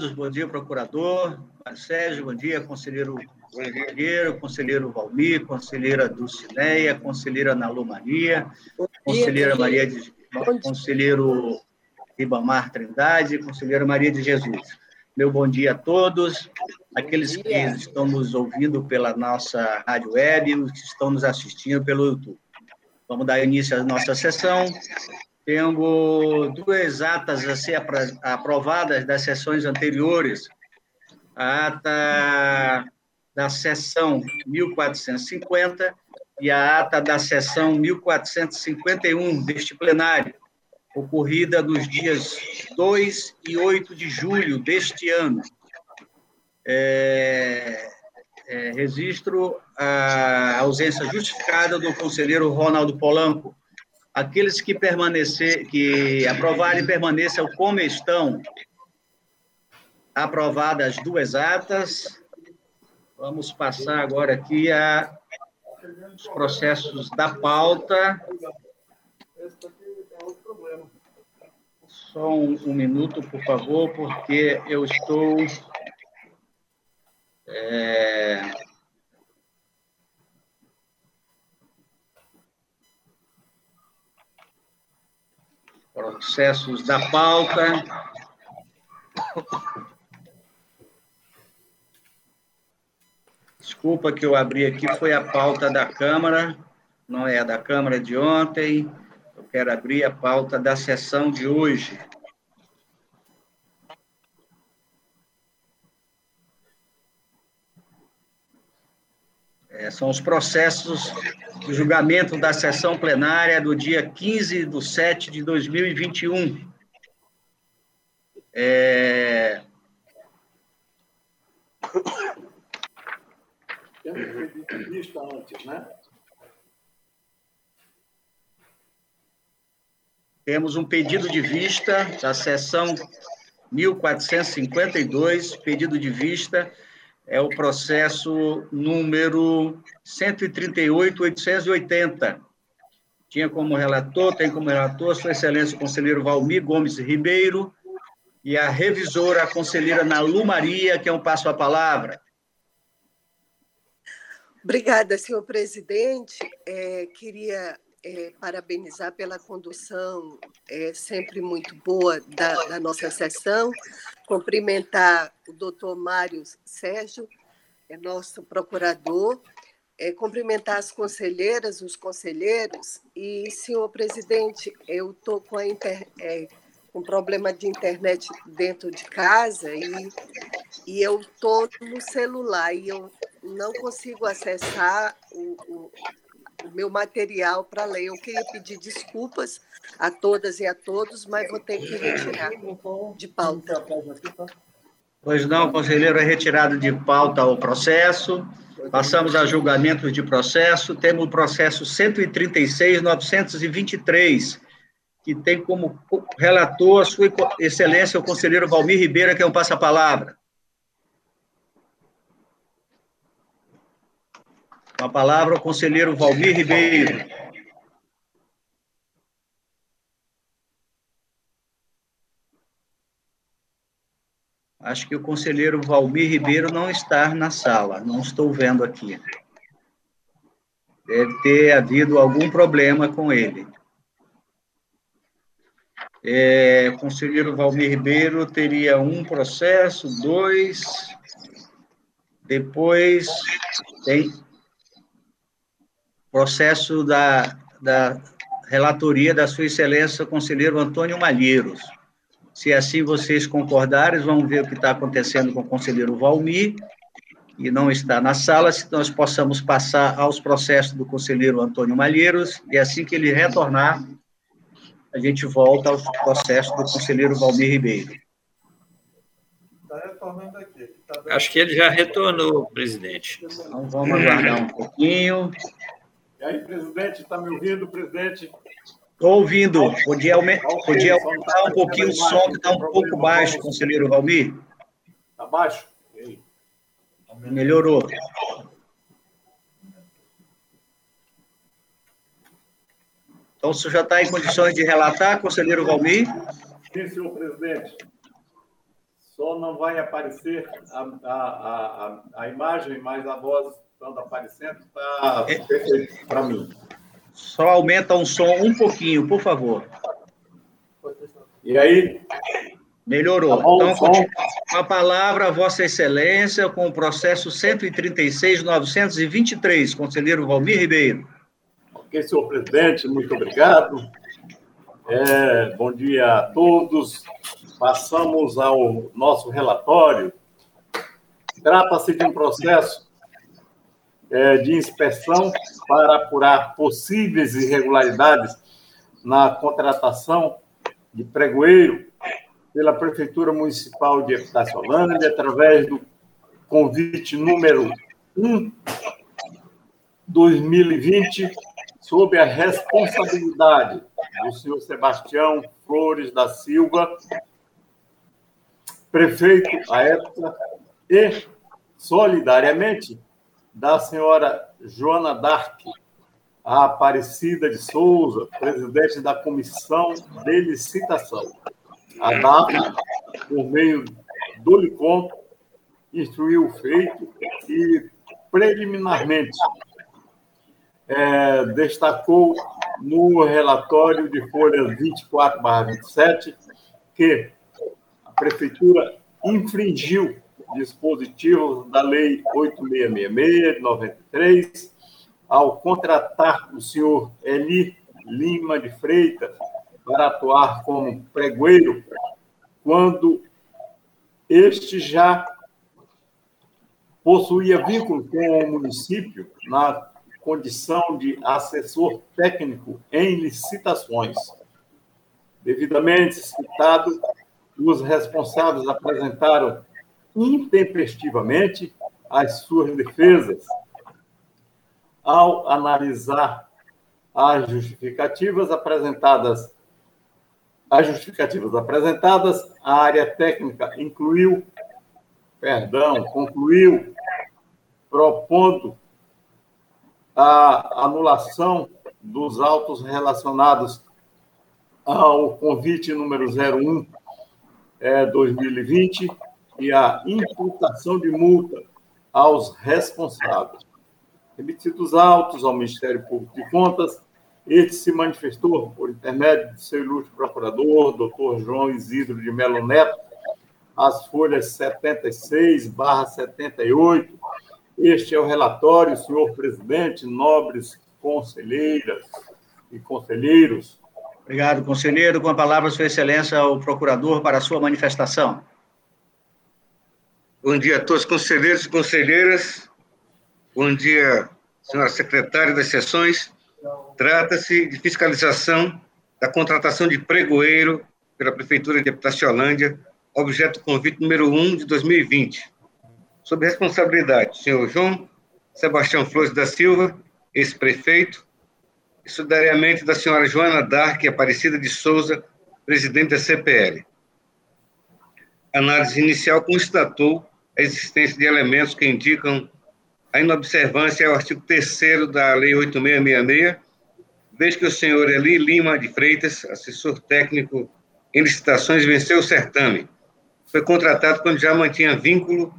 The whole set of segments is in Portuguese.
todos, bom dia, procurador, Sérgio, bom dia, conselheiro Guerreiro, conselheiro Valmir, conselheira Dulcineia, conselheira Nalu Maria, conselheira Maria de, conselheiro Ribamar Trindade, conselheira Maria de Jesus. Meu bom dia a todos, aqueles que estão nos ouvindo pela nossa rádio web e os que estão nos assistindo pelo YouTube. Vamos dar início à nossa sessão. Temos duas atas a ser aprovadas das sessões anteriores. A ata da sessão 1450 e a ata da sessão 1451 deste plenário, ocorrida nos dias 2 e 8 de julho deste ano. É, é, registro a ausência justificada do conselheiro Ronaldo Polanco. Aqueles que permanecer, que aprovarem permaneçam como estão. Aprovadas as duas atas. Vamos passar agora aqui a os processos da pauta. Só um, um minuto, por favor, porque eu estou. É... Processos da pauta. Desculpa que eu abri aqui, foi a pauta da Câmara, não é a da Câmara de ontem. Eu quero abrir a pauta da sessão de hoje. São os processos de julgamento da sessão plenária do dia 15 de 7 de 2021. É... Temos pedido antes, né? Temos um pedido de vista da sessão 1452, pedido de vista é o processo número 138.880. Tinha como relator, tem como relator Sua Excelência o conselheiro Valmir Gomes Ribeiro e a revisora, a conselheira Nalu Maria, que é um passo a palavra. Obrigada, senhor presidente. É, queria é, parabenizar pela condução é, sempre muito boa da, da, nossa sessão, cumprimentar o doutor Mário Sérgio, é nosso procurador, é, cumprimentar as conselheiras, os conselheiros, e, senhor presidente, eu estou com a inter, é, um problema de internet dentro de casa e, e eu estou no celular e eu não consigo acessar o, o, o meu material para ler. Eu queria pedir desculpas a todas e a todos, mas vou ter que retirar de pauta. Pois não, conselheiro, é retirado de pauta o processo. Passamos a julgamento de processo. Temos o processo 136.923, que tem como relator a sua excelência o conselheiro Valmir Ribeiro, que é um passa-palavra. Com a palavra, o conselheiro Valmir Ribeiro. Acho que o conselheiro Valmir Ribeiro não está na sala, não estou vendo aqui. Deve ter havido algum problema com ele. É, o conselheiro Valmir Ribeiro teria um processo, dois. Depois tem processo da, da relatoria da Sua Excelência, conselheiro Antônio Malheiros. Se assim vocês concordarem, vamos ver o que está acontecendo com o conselheiro Valmir, e não está na sala, se nós possamos passar aos processos do conselheiro Antônio Malheiros, e assim que ele retornar, a gente volta aos processos do conselheiro Valmir Ribeiro. Está retornando aqui. Tá Acho que ele já retornou, presidente. Então, vamos aguardar um pouquinho. E aí, presidente, está me ouvindo, presidente? Estou ouvindo. Podia, aumentar, podia aumentar um pouquinho o som, que está um pouco baixo, conselheiro Valmir? Está baixo? Melhorou. Então, o senhor já está em condições de relatar, conselheiro Valmir? Sim, senhor presidente. só não vai aparecer a, a, a, a imagem, mas a voz estando aparecendo está perfeito para mim. Só aumenta um som um pouquinho, por favor. E aí? Melhorou. Tá bom, então, com a palavra, Vossa Excelência, com o processo 136.923, conselheiro Valmir Ribeiro. Ok, senhor presidente, muito obrigado. É, bom dia a todos. Passamos ao nosso relatório. Trata-se de um processo de inspeção para apurar possíveis irregularidades na contratação de pregoeiro pela Prefeitura Municipal de Epitácio-Holândia, através do convite número 1 2020, sob a responsabilidade do senhor Sebastião Flores da Silva, prefeito à época, e, solidariamente, da senhora Joana Dark, a Aparecida de Souza, presidente da Comissão de Licitação. A DAP, por meio do LICOM, instruiu o feito e, preliminarmente, é, destacou no relatório de folha 24/27 que a prefeitura infringiu dispositivos da Lei 8666 de 93 ao contratar o senhor Eli Lima de Freitas para atuar como pregoeiro, quando este já possuía vínculo com o município na condição de assessor técnico em licitações. Devidamente citado, os responsáveis apresentaram intempestivamente as suas defesas. Ao analisar as justificativas apresentadas as justificativas apresentadas, a área técnica incluiu, perdão, concluiu, propondo a anulação dos autos relacionados ao convite número 01 é, 2020 e a imputação de multa aos responsáveis. Remetidos autos ao Ministério Público de Contas, este se manifestou por intermédio de seu ilustre procurador, doutor João Isidro de Melo Neto, as folhas 76 barra 78. Este é o relatório, senhor presidente, nobres conselheiras e conselheiros. Obrigado, conselheiro. Com a palavra, Sua Excelência, o procurador, para a sua manifestação. Bom dia a todos, conselheiros e conselheiras. Bom dia, senhora secretária das sessões. Trata-se de fiscalização da contratação de pregoeiro pela Prefeitura de Epitaciolândia, objeto convite número 1 de 2020. Sob responsabilidade do senhor João Sebastião Flores da Silva, ex-prefeito, e solidariamente da senhora Joana Dark Aparecida de Souza, presidente da CPL. A análise inicial constatou a existência de elementos que indicam a inobservância ao artigo 3 da Lei 8666, desde que o senhor Eli Lima de Freitas, assessor técnico em licitações, venceu o certame. Foi contratado quando já mantinha vínculo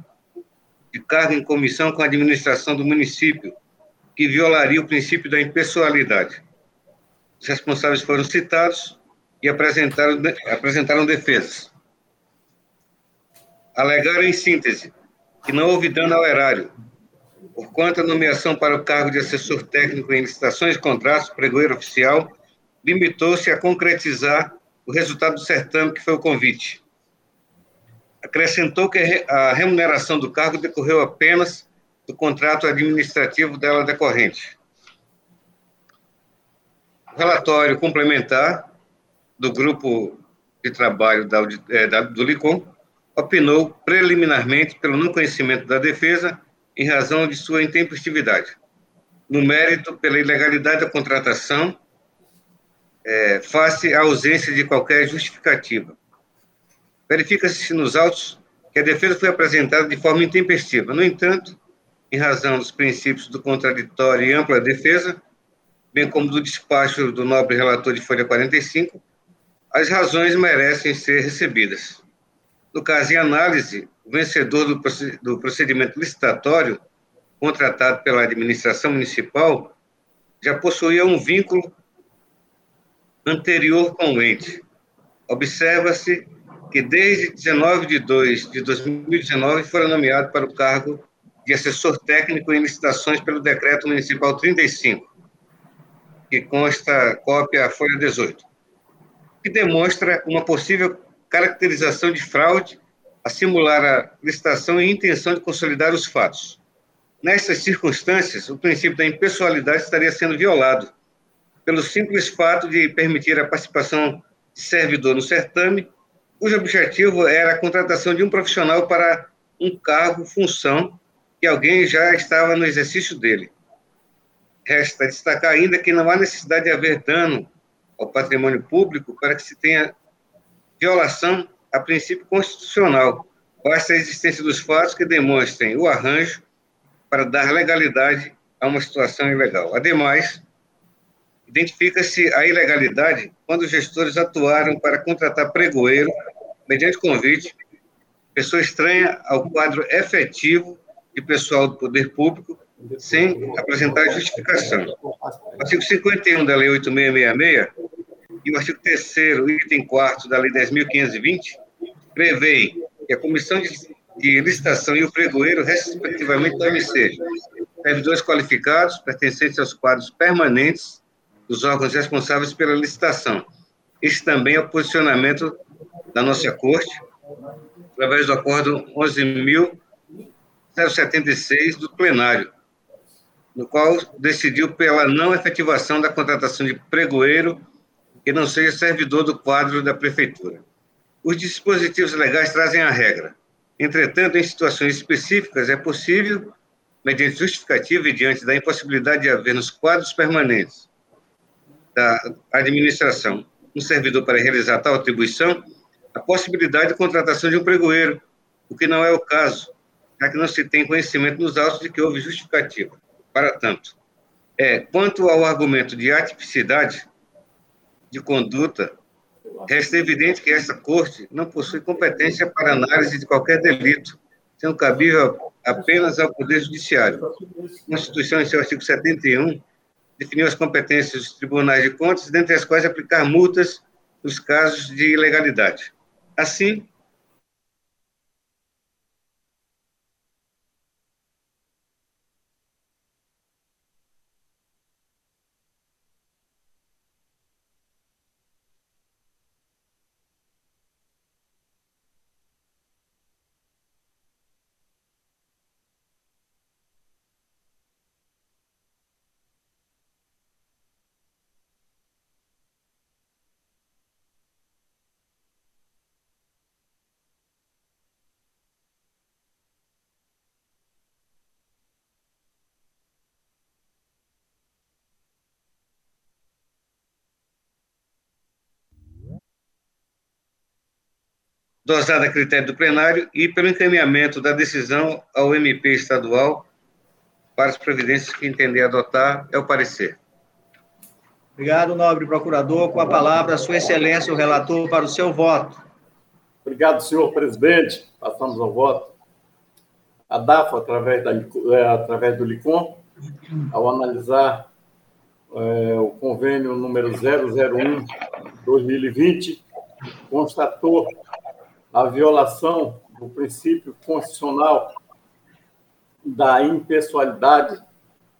de cargo em comissão com a administração do município, que violaria o princípio da impessoalidade. Os responsáveis foram citados e apresentaram, apresentaram defesas alegaram em síntese que não houve dano ao erário, porquanto a nomeação para o cargo de assessor técnico em licitações e contratos, pregoeiro oficial, limitou-se a concretizar o resultado do certame, que foi o convite. Acrescentou que a remuneração do cargo decorreu apenas do contrato administrativo dela decorrente. O relatório complementar do grupo de trabalho da, é, da, do LICOM opinou preliminarmente pelo não conhecimento da defesa em razão de sua intempestividade. No mérito, pela ilegalidade da contratação, é, face à ausência de qualquer justificativa. Verifica-se nos autos que a defesa foi apresentada de forma intempestiva. No entanto, em razão dos princípios do contraditório e ampla defesa, bem como do despacho do nobre relator de folha 45, as razões merecem ser recebidas. No caso em análise, o vencedor do procedimento licitatório, contratado pela administração municipal, já possuía um vínculo anterior com o ente. Observa-se que desde 19 de 2 de 2019 fora nomeado para o cargo de assessor técnico em licitações pelo Decreto Municipal 35, que consta cópia folha 18, que demonstra uma possível caracterização de fraude a simular a licitação e intenção de consolidar os fatos. Nessas circunstâncias, o princípio da impessoalidade estaria sendo violado, pelo simples fato de permitir a participação de servidor no certame, cujo objetivo era a contratação de um profissional para um cargo, função, que alguém já estava no exercício dele. Resta destacar ainda que não há necessidade de haver dano ao patrimônio público para que se tenha violação a princípio constitucional. Basta a existência dos fatos que demonstrem o arranjo para dar legalidade a uma situação ilegal. Ademais, identifica-se a ilegalidade quando os gestores atuaram para contratar pregoeiro mediante convite, pessoa estranha ao quadro efetivo de pessoal do poder público, sem apresentar justificação. O artigo 51 da Lei 8666 e o artigo 3 item 4 da Lei 10.520 prevê que a comissão de, de licitação e o pregoeiro, respectivamente, devem ser servidores qualificados, pertencentes aos quadros permanentes dos órgãos responsáveis pela licitação. Esse também é o posicionamento da nossa Corte, através do acordo 11.076 do plenário, no qual decidiu pela não efetivação da contratação de pregoeiro que não seja servidor do quadro da prefeitura. Os dispositivos legais trazem a regra. Entretanto, em situações específicas, é possível, mediante justificativa e diante da impossibilidade de haver nos quadros permanentes da administração um servidor para realizar tal atribuição, a possibilidade de contratação de um pregoeiro, o que não é o caso, já que não se tem conhecimento nos autos de que houve justificativa. Para tanto, é, quanto ao argumento de atipicidade de conduta, resta evidente que essa Corte não possui competência para análise de qualquer delito, sendo cabível apenas ao Poder Judiciário. A Constituição, em seu artigo 71, definiu as competências dos tribunais de contas, dentre as quais aplicar multas nos casos de ilegalidade. Assim, dosada a critério do plenário e pelo encaminhamento da decisão ao MP estadual para as providências que entender adotar, é o parecer. Obrigado, nobre procurador. Com a palavra, Sua Excelência, o relator, para o seu voto. Obrigado, senhor presidente. Passamos ao voto. A DAFA, através, da, é, através do LICOM, ao analisar é, o convênio número 001-2020, constatou a violação do princípio constitucional da impessoalidade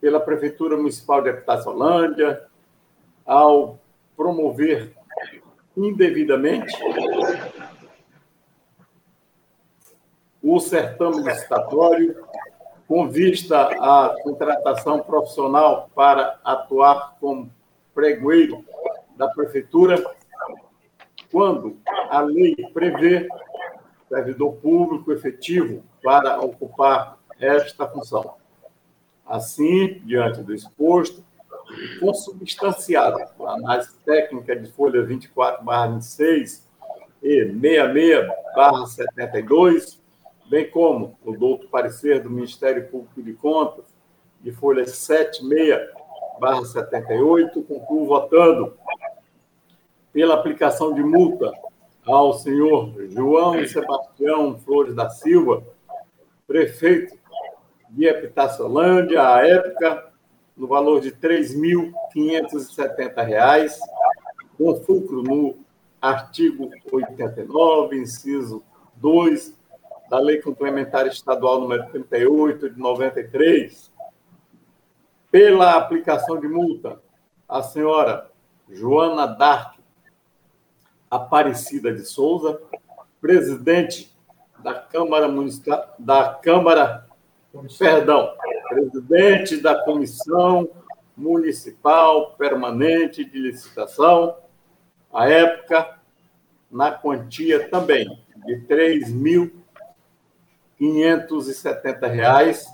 pela Prefeitura Municipal de Habitaçolândia, ao promover indevidamente o certame licitatório com vista à contratação profissional para atuar como pregoeiro da Prefeitura quando a lei prevê servidor público efetivo para ocupar esta função. Assim, diante do exposto, consubstanciado a análise técnica de folha 24/26 e 66/72, bem como o douto parecer do Ministério Público de Contas de folha 76/78, concluo votando pela aplicação de multa ao senhor João Sebastião Flores da Silva, prefeito de Epitaciolândia, à época, no valor de R$ 3.570, com fulcro no artigo 89, inciso 2 da Lei Complementar Estadual número 38 de 93, pela aplicação de multa, a senhora Joana Dark Aparecida de Souza, presidente da Câmara Municipal, da Câmara, perdão, presidente da Comissão Municipal Permanente de Licitação, à época, na quantia também de R$ 3.570,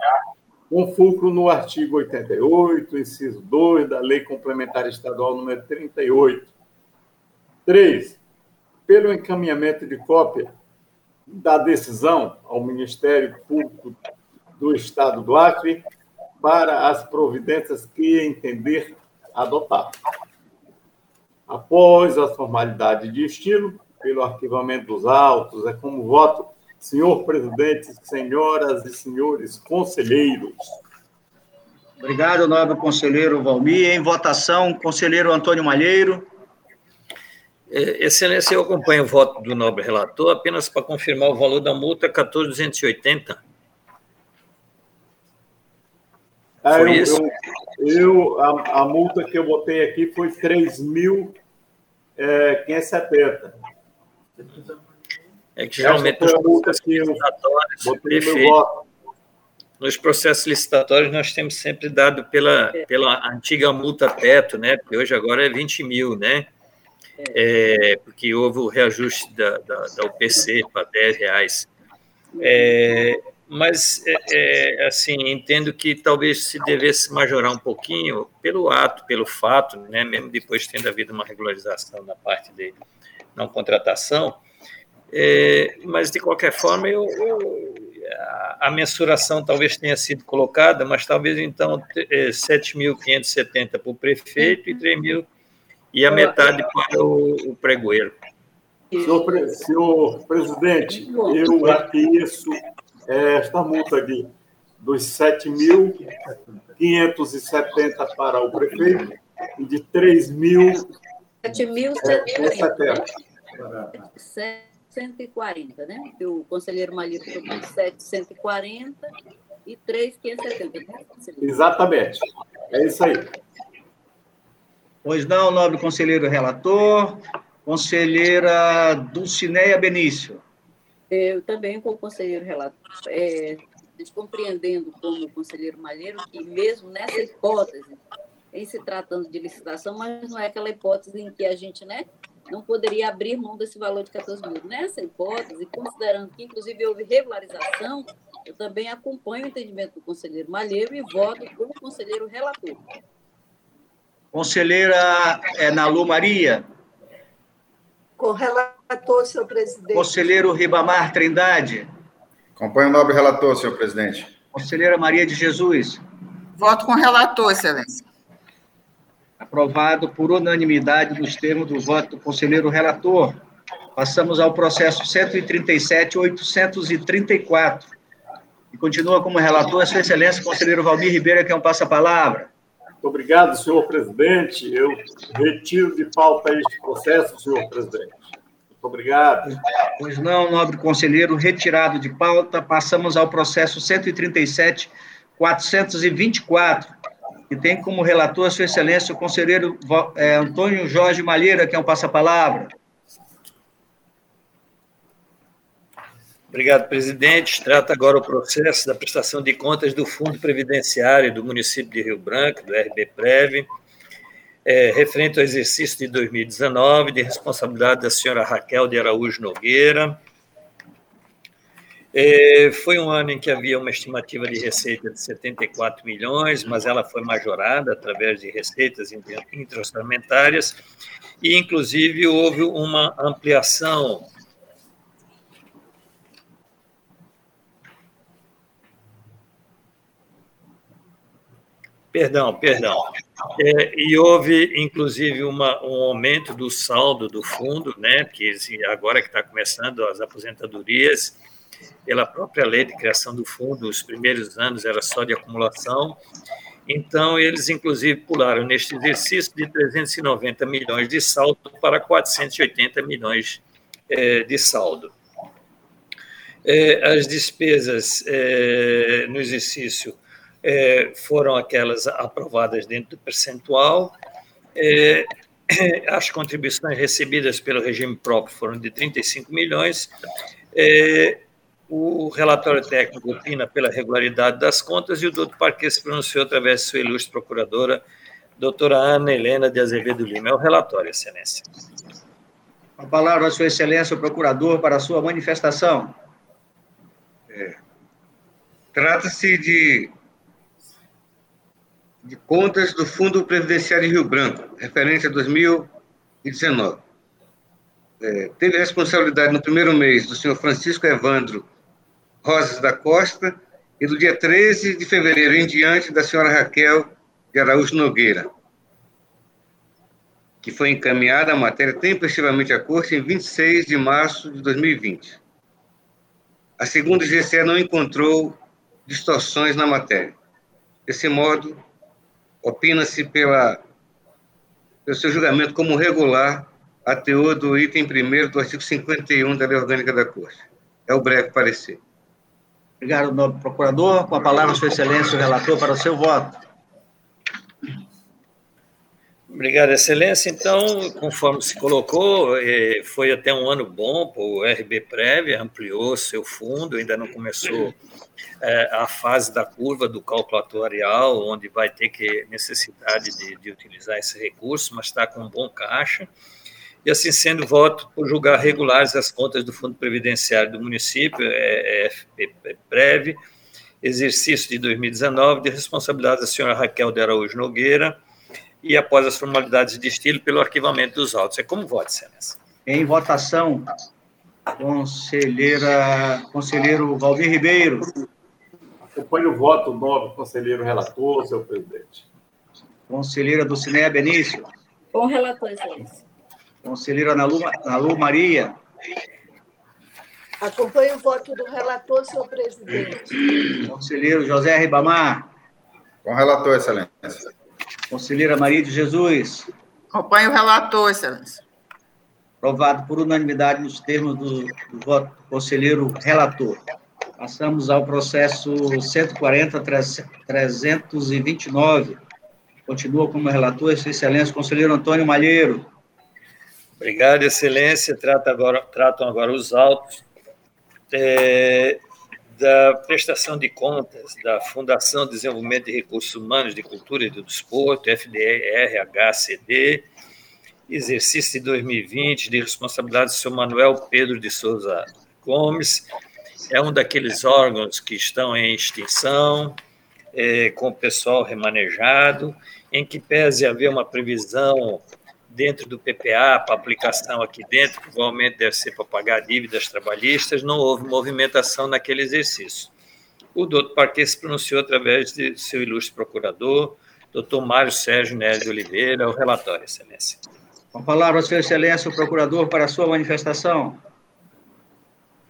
com fulcro no artigo 88, inciso 2 da Lei Complementar Estadual número 38. 3. Pelo encaminhamento de cópia da decisão ao Ministério Público do Estado do Acre para as providências que entender adotar. Após a formalidade de estilo, pelo arquivamento dos autos, é como voto, senhor presidente, senhoras e senhores conselheiros. Obrigado, nobre conselheiro Valmir. Em votação, conselheiro Antônio Malheiro. É, excelência, eu acompanho o voto do nobre relator apenas para confirmar o valor da multa 14.280. Ah, foi eu, isso? Eu, eu a, a, multa que eu botei aqui foi 3.570. É, é que geralmente nos processos licitatórios, perfeito, nos processos licitatórios nós temos sempre dado pela, pela antiga multa teto, né? Porque hoje agora é 20 mil, né? É, porque houve o reajuste da, da, da UPC para 10 reais. É, mas, é, é, assim, entendo que talvez se devesse majorar um pouquinho pelo ato, pelo fato, né, mesmo depois tendo havido uma regularização na parte de não contratação, é, mas, de qualquer forma, eu, eu, a mensuração talvez tenha sido colocada, mas talvez, então, 7.570 para o prefeito e 3.000 e a metade para o, o pregoeiro. Senhor, senhor presidente, eu aqueço esta multa aqui dos 7.570 para o prefeito e de 3.770. 740, né? O conselheiro Malito com 740 e 3.570. Né? Exatamente. É isso aí. Pois não, nobre conselheiro relator. Conselheira Dulcineia Benício. Eu também, como conselheiro relator, é, compreendendo como o conselheiro Malheiro, que mesmo nessa hipótese, em se tratando de licitação, mas não é aquela hipótese em que a gente né, não poderia abrir mão desse valor de 14 mil. Nessa hipótese, considerando que, inclusive, houve regularização, eu também acompanho o entendimento do conselheiro Malheiro e voto como conselheiro relator. Conselheira é, Nalu Maria. Com relator, senhor presidente. Conselheiro Ribamar Trindade. Acompanho o nobre relator, senhor presidente. Conselheira Maria de Jesus. Voto com relator, excelência. Aprovado por unanimidade nos termos do voto do conselheiro relator. Passamos ao processo 137.834. E continua como relator a sua excelência, conselheiro Valmir Ribeiro, que é um passa-palavra. Obrigado, senhor presidente. Eu retiro de pauta este processo, senhor presidente. Muito obrigado. Pois não, nobre conselheiro, retirado de pauta. Passamos ao processo 137.424, que tem como relator sua excelência o conselheiro é, Antônio Jorge Malheira, que é um passa-palavra. Obrigado, presidente. Trata agora o processo da prestação de contas do Fundo Previdenciário do município de Rio Branco, do RBPrev, é, referente ao exercício de 2019, de responsabilidade da senhora Raquel de Araújo Nogueira. É, foi um ano em que havia uma estimativa de receita de 74 milhões, mas ela foi majorada através de receitas intraorçamentárias, e, inclusive, houve uma ampliação Perdão, perdão. É, e houve, inclusive, uma, um aumento do saldo do fundo, né, que agora que está começando as aposentadorias, pela própria lei de criação do fundo, os primeiros anos era só de acumulação, então eles, inclusive, pularam neste exercício de 390 milhões de saldo para 480 milhões é, de saldo. É, as despesas é, no exercício é, foram aquelas aprovadas dentro do percentual. É, as contribuições recebidas pelo regime próprio foram de 35 milhões. É, o relatório técnico opina pela regularidade das contas e o doutor Parque se pronunciou através de sua ilustre procuradora, doutora Ana Helena de Azevedo Lima. É o relatório, Excelência. A palavra a Sua Excelência, o procurador, para a sua manifestação. É. Trata-se de de contas do Fundo Previdenciário de Rio Branco, referente a 2019. É, teve responsabilidade no primeiro mês do senhor Francisco Evandro Rosas da Costa e do dia 13 de fevereiro em diante da senhora Raquel de Araújo Nogueira, que foi encaminhada a matéria tempestivamente à Corte em 26 de março de 2020. A segunda GCE não encontrou distorções na matéria. Desse modo, opina-se pelo seu julgamento como regular a teor do item 1 do artigo 51 da Lei Orgânica da Corte. É o breve parecer. Obrigado, nobre procurador. Com a palavra, Sua Excelência, o relator, para o seu voto. Obrigado, Excelência. Então, conforme se colocou, eh, foi até um ano bom para o RB Prévia, ampliou seu fundo, ainda não começou eh, a fase da curva do cálculo atuarial, onde vai ter que necessidade de, de utilizar esse recurso, mas está com um bom caixa. E assim sendo, voto por julgar regulares as contas do Fundo Previdenciário do município, é, é, Prévia, exercício de 2019, de responsabilidade da senhora Raquel de Araújo Nogueira, e após as formalidades de estilo pelo arquivamento dos autos. É como voto, Excelência. Em votação, conselheira, conselheiro Valdir Ribeiro. Acompanho o voto, novo conselheiro relator, senhor presidente. Conselheira do Cineia Benício. Com relator, Excelência. Conselheira Nalu, Nalu Maria. Acompanho o voto do relator, senhor presidente. Conselheiro José Ribamar. Com relator, excelência. Conselheira Maria de Jesus. Acompanho o relator, excelência. Aprovado por unanimidade nos termos do, do voto do conselheiro relator. Passamos ao processo 140-329. Continua como relator, Sua Excelência, conselheiro Antônio Malheiro. Obrigado, Excelência. Trata agora, tratam agora os autos é, da prestação de contas da Fundação de Desenvolvimento de Recursos Humanos, de Cultura e do Desporto, FDRHCD, exercício de 2020, de responsabilidade do senhor Manuel Pedro de Souza Gomes, é um daqueles órgãos que estão em extinção, é, com o pessoal remanejado, em que pese haver uma previsão dentro do PPA para aplicação aqui dentro, provavelmente deve ser para pagar dívidas trabalhistas, não houve movimentação naquele exercício. O doutor Parque se pronunciou através de seu ilustre procurador, doutor Mário Sérgio Neves de Oliveira, o relatório, excelência. Com a palavra, Sua Excelência, o procurador, para a sua manifestação.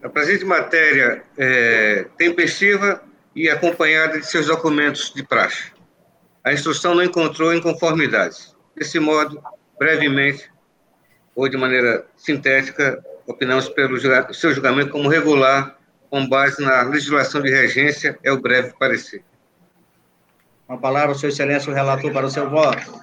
A presente matéria é tempestiva e acompanhada de seus documentos de praxe. A instrução não encontrou inconformidades. Desse modo, brevemente, ou de maneira sintética, opinamos pelo seu julgamento como regular, com base na legislação de regência, é o breve parecer. Com a palavra, Sua Excelência, o relator para o seu voto.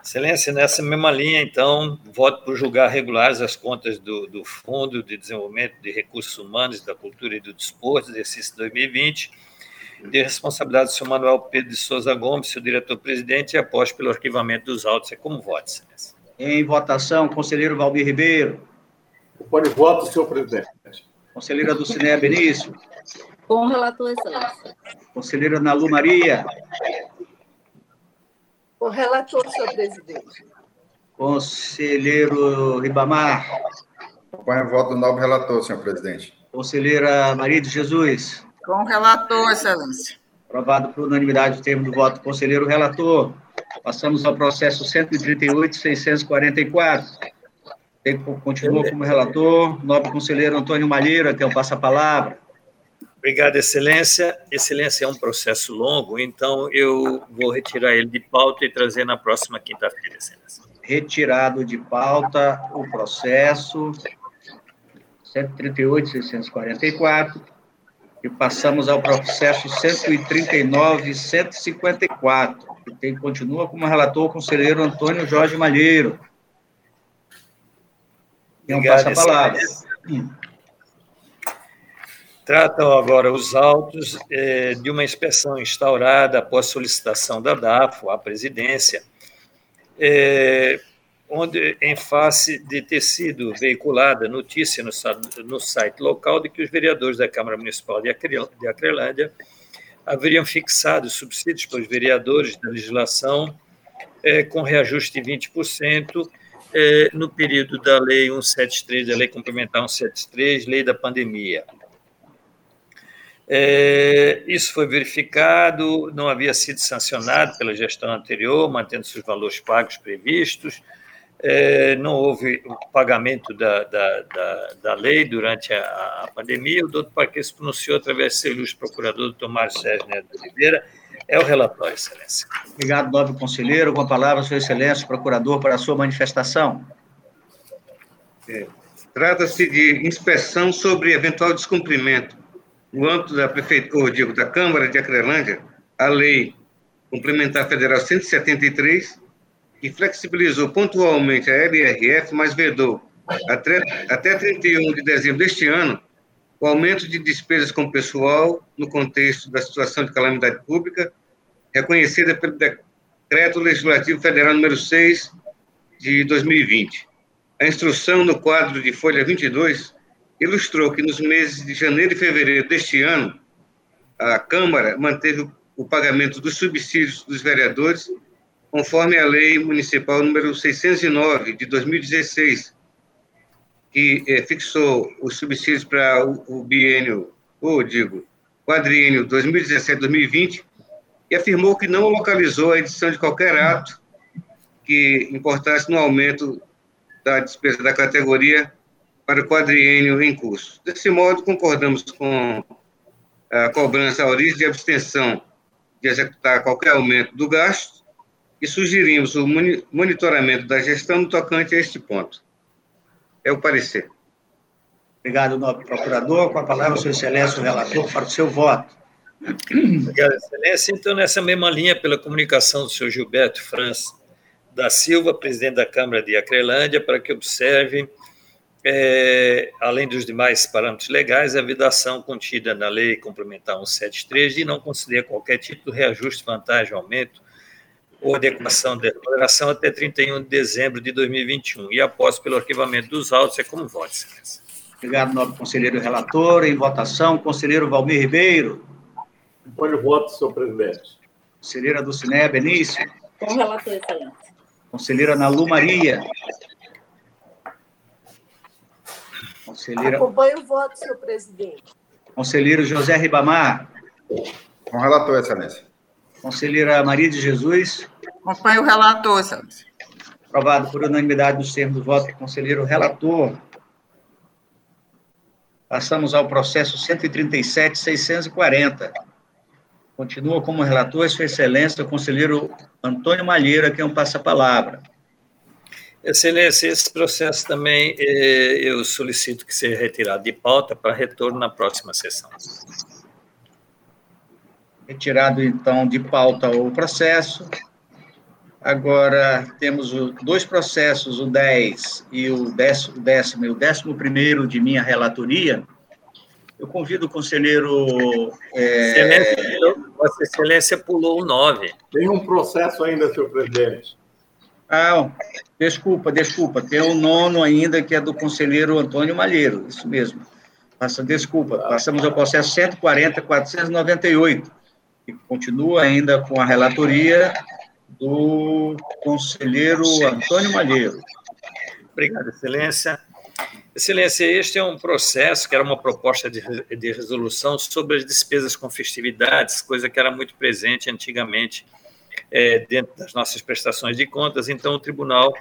Excelência, nessa mesma linha, então, voto por julgar regulares as contas do, do Fundo de Desenvolvimento de Recursos Humanos, da Cultura e do Desporto, exercício 2020, de responsabilidade do senhor Manuel Pedro de Souza Gomes, seu diretor-presidente, e após pelo arquivamento dos autos. É como voto, excelência. Em votação, conselheiro Valdir Ribeiro. Pode voto, senhor presidente. Conselheira do Ciné Benício. Com o relator, excelência. Conselheira Nalu Maria. O relator, senhor presidente. Conselheiro Ribamar. Acompanho o voto do novo relator, senhor presidente. Conselheira Maria de Jesus. Com o relator, excelência. Aprovado por unanimidade o termo do voto. Conselheiro relator. Passamos ao processo 138.644. Continua como relator, nobre conselheiro Antônio Malheiro, até eu passo a palavra. Obrigado, Excelência. Excelência é um processo longo, então eu vou retirar ele de pauta e trazer na próxima quinta-feira, Excelência. Retirado de pauta o processo 138.644 e passamos ao processo 139.154, que tem, continua como relator o conselheiro Antônio Jorge Malheiro. Então, passa a palavra. Tratam agora os autos eh, de uma inspeção instaurada após solicitação da DAFO à presidência, eh, onde, em face de ter sido veiculada notícia no, no, site local de que os vereadores da Câmara Municipal de Acrelândia haveriam fixado subsídios para os vereadores da legislação eh, com reajuste de 20%, é, no período da Lei 173, da Lei Complementar 173, Lei da Pandemia. É, isso foi verificado, não havia sido sancionado pela gestão anterior, mantendo-se os valores pagos previstos, é, não houve o pagamento da, da, da, da lei durante a, a, pandemia. O doutor Parque se pronunciou através do seu ilustre procurador, doutor Mário Sérgio Neto de Oliveira. É o relatório, Excelência. Obrigado, nobre conselheiro. Com a palavra, Sua Excelência, procurador, para a sua manifestação. É, Trata-se de inspeção sobre eventual descumprimento no âmbito da prefeitura, digo, da Câmara de Acrelândia, a lei complementar federal 173, que flexibilizou pontualmente a LRF, mas vedou até, até 31 de dezembro deste ano o aumento de despesas com pessoal no contexto da situação de calamidade pública, reconhecida pelo Decreto Legislativo Federal número 6 de 2020. A instrução no quadro de folha 22 ilustrou que nos meses de janeiro e fevereiro deste ano, a Câmara manteve o pagamento dos subsídios dos vereadores, conforme a Lei Municipal número 609 de 2016, que é, fixou os subsídios para o, o biênio, ou digo, quadriênio 2017-2020, e afirmou que não localizou a edição de qualquer ato que importasse no aumento da despesa da categoria para o quadriênio em curso. Desse modo, concordamos com a cobrança à origem de abstenção de executar qualquer aumento do gasto e sugerimos o monitoramento da gestão no tocante a este ponto. É o parecer. Obrigado, nobre procurador. Com a palavra, Sua Excelência, o relator, para o seu voto. Obrigado, Excelência. Então, nessa mesma linha, pela comunicação do senhor Gilberto França da Silva, presidente da Câmara de Acrelândia, para que observe é, além dos demais parâmetros legais, a vedação contida na Lei Complementar 173 de não conceder qualquer tipo de reajuste, vantagem, aumento ou adequação da remuneração até 31 de dezembro de 2021. E após pelo arquivamento dos autos, é como voto, excelência. Obrigado, nobre conselheiro relator. Em votação, conselheiro Valmir Ribeiro. Acompanho o voto, senhor presidente. Conselheira Dulcinea Benício. Com relator, excelência. Conselheira Nalu Maria. Conselheira... Acompanho o voto, senhor presidente. Conselheiro José Ribamar. Com relator, excelência. Conselheira Maria de Jesus. Acompanho o relator, excelência. Aprovado por unanimidade dos termos do voto, conselheiro relator. Passamos ao processo 137.640. Continua como relator, Sua Excelência, o conselheiro Antônio Malheiro, a quem eu passo a palavra. Excelência, esse processo também eh, eu solicito que seja retirado de pauta para retorno na próxima sessão. Retirado, então, de pauta o processo. Agora, temos dois processos, o 10 e o décimo, décimo e o décimo primeiro de minha relatoria. Eu convido o conselheiro... É... Excelência, Vossa Excelência pulou o 9. Tem um processo ainda, senhor presidente. Ah, desculpa, desculpa. Tem o nono ainda, que é do conselheiro Antônio Malheiro, isso mesmo. Passa, desculpa, passamos ao processo 140.498, que continua ainda com a relatoria do conselheiro Antônio Malheiro. Obrigado, Excelência. Excelência, este é um processo que era uma proposta de, de resolução sobre as despesas com festividades, coisa que era muito presente antigamente é, dentro das nossas prestações de contas. Então, o tribunal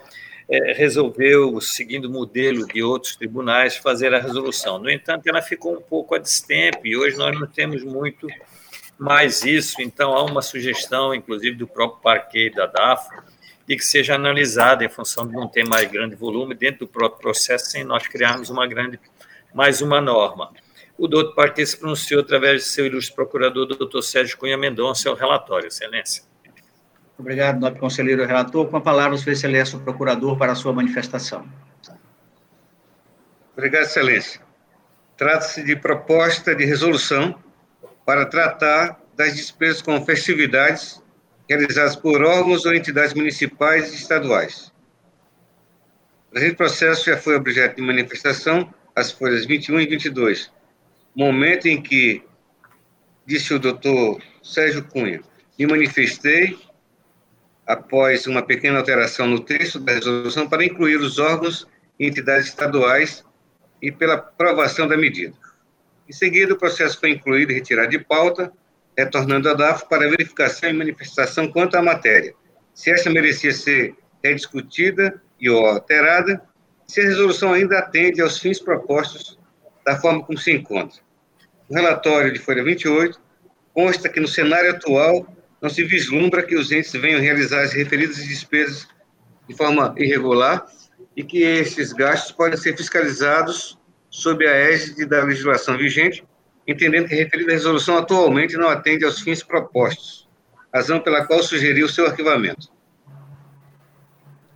é, resolveu, seguindo o modelo de outros tribunais, fazer a resolução. No entanto, ela ficou um pouco a destempo e hoje nós não temos muito mais isso. Então, há uma sugestão, inclusive, do próprio parquet da DAF, de que seja analisada em função de não ter mais grande volume dentro do próprio processo, sem nós criarmos uma grande, mais uma norma. O doutor Parquet se pronunciou através de seu ilustre procurador, doutor Sérgio Cunha Mendonça, o relatório, excelência. Obrigado, nobre conselheiro relator. Com a palavra, Sua Excelência, o procurador, para a sua manifestação. Obrigado, Excelência. Trata-se de proposta de resolução para tratar das despesas com festividades realizadas por órgãos ou entidades municipais e estaduais. O presente processo já foi objeto de manifestação às folhas 21 e 22, momento em que, disse o doutor Sérgio Cunha, me manifestei após uma pequena alteração no texto da resolução para incluir os órgãos e entidades estaduais e pela aprovação da medida. Em seguida, o processo foi incluído e retirado de pauta, retornando à DAF para verificação e manifestação quanto à matéria, se esta merecia ser rediscutida e ou alterada, se a resolução ainda atende aos fins propostos da forma como se encontra. No relatório de folha 28, consta que no cenário atual não se vislumbra que os entes venham realizar as referidas despesas de forma irregular e que esses gastos podem ser fiscalizados sob a égide da legislação vigente, entendendo que a referida resolução atualmente não atende aos fins propostos, razão pela qual sugeriu seu arquivamento.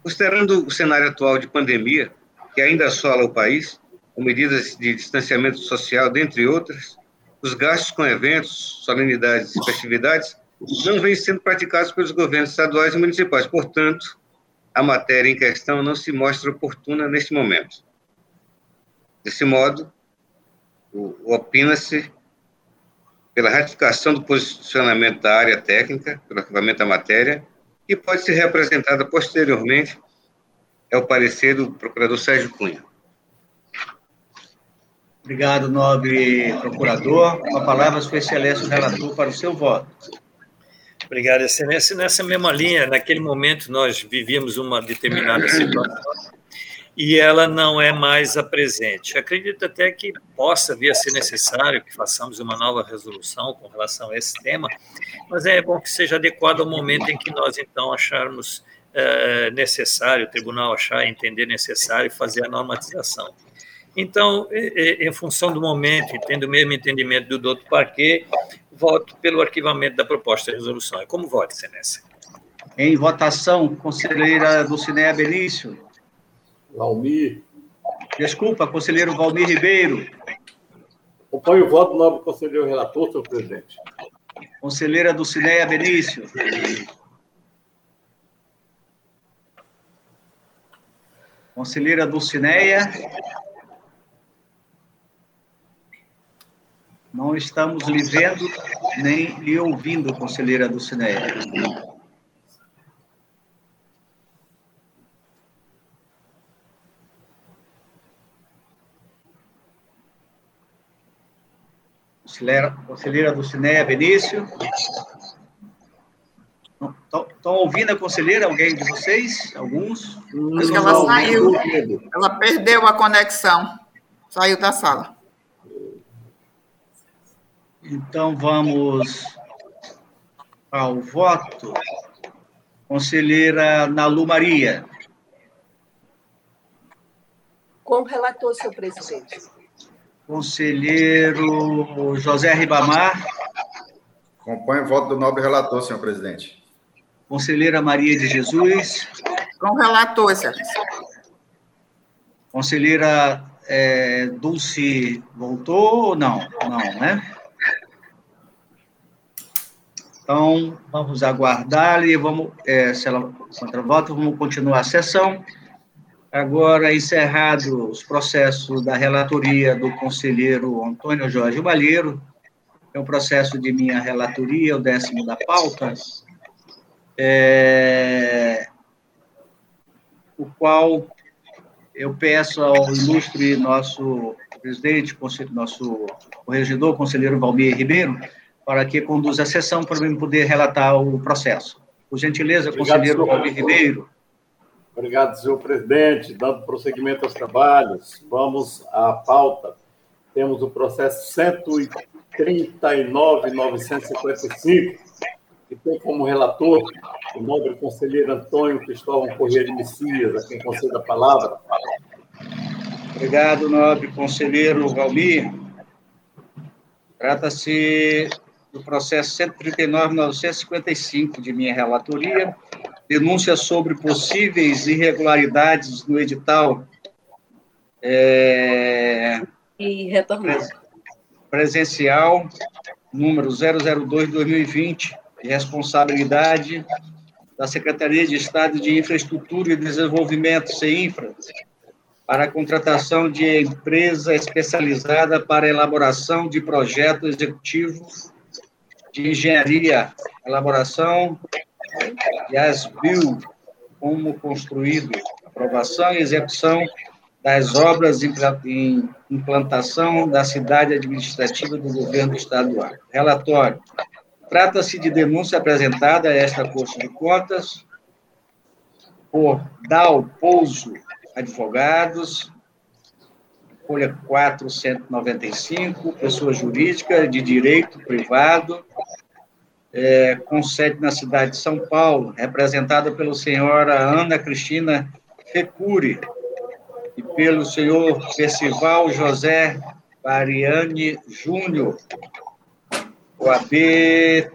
Considerando o cenário atual de pandemia, que ainda assola o país, com medidas de distanciamento social, dentre outras, os gastos com eventos, solenidades e festividades não vêm sendo praticados pelos governos estaduais e municipais. Portanto, a matéria em questão não se mostra oportuna neste momento. Desse modo, opina-se pela ratificação do posicionamento da área técnica, pelo arquivamento da matéria, que pode ser reapresentada posteriormente é o parecer do procurador Sérgio Cunha. Obrigado, nobre procurador. Com a palavra, sua excelência, o relator, para o seu voto. Obrigado, Excelência. Nessa mesma linha, naquele momento nós vivíamos uma determinada situação e ela não é mais a presente. Acredito até que possa vir a ser necessário que façamos uma nova resolução com relação a esse tema, mas é bom que seja adequado ao momento em que nós, então, acharmos é, necessário, o tribunal achar, entender necessário fazer a normatização. Então, em função do momento, tendo o mesmo entendimento do doutor Parquet, voto pelo arquivamento da proposta de resolução. É como voto, Excelência. Em votação, conselheira Dulcinea Benício. Valmir. Desculpa, conselheiro Valmir Ribeiro. Acompanho o voto do nobre conselheiro relator, senhor presidente. Conselheira Dulcinea Benício. Conselheira Dulcineia. Não estamos lhe vendo nem lhe ouvindo, conselheira Dulcineia. Conselheira, conselheira Dulcineia Benício. Estão ouvindo a conselheira? Alguém de vocês? Alguns? Acho que ela saiu. Ela perdeu a conexão. Saiu da sala. Então, vamos ao voto. Conselheira Nalu Maria. Com o relator, senhor presidente. Conselheiro José Ribamar. Acompanho o voto do nobre relator, senhor presidente. Conselheira Maria de Jesus. Com o relator, excelência. Conselheira é, Dulce voltou ou não? Não, né? Então, vamos aguardar e vamos, é, se ela contra voto, vamos continuar a sessão. Agora, encerrados os processos da relatoria do conselheiro Antônio Jorge Balheiro, é um processo de minha relatoria, o décimo da pauta, é, o qual eu peço ao ilustre nosso presidente, nosso corregedor, conselheiro Valmir Ribeiro, para que conduza a sessão para eu poder relatar o processo. Por gentileza, Obrigado, conselheiro Valdir Ribeiro. Obrigado, senhor presidente. Dando prosseguimento aos trabalhos, vamos à pauta. Temos o processo 139.955, que tem como relator o nobre conselheiro Antônio Cristóvão Corrêa de Messias, a quem concedo a palavra. Obrigado, nobre conselheiro Valmir. Trata-se do processo 139.955 de minha relatoria, denúncia sobre possíveis irregularidades no edital é, e retornar. presencial número 002-2020, de responsabilidade da Secretaria de Estado de Infraestrutura e Desenvolvimento, CEINFRA, para a contratação de empresa especializada para elaboração de projeto executivo de engenharia, elaboração de ASBIL, como construído, aprovação e execução das obras em implantação da cidade administrativa do governo estadual. Relatório. Trata-se de denúncia apresentada a esta Corte de Contas por Dal Pouso Advogados, folha 495, pessoa jurídica de direito privado, é, com sede na cidade de São Paulo, representada pela senhora Ana Cristina Recure e pelo senhor Percival José Mariane Júnior, OAB,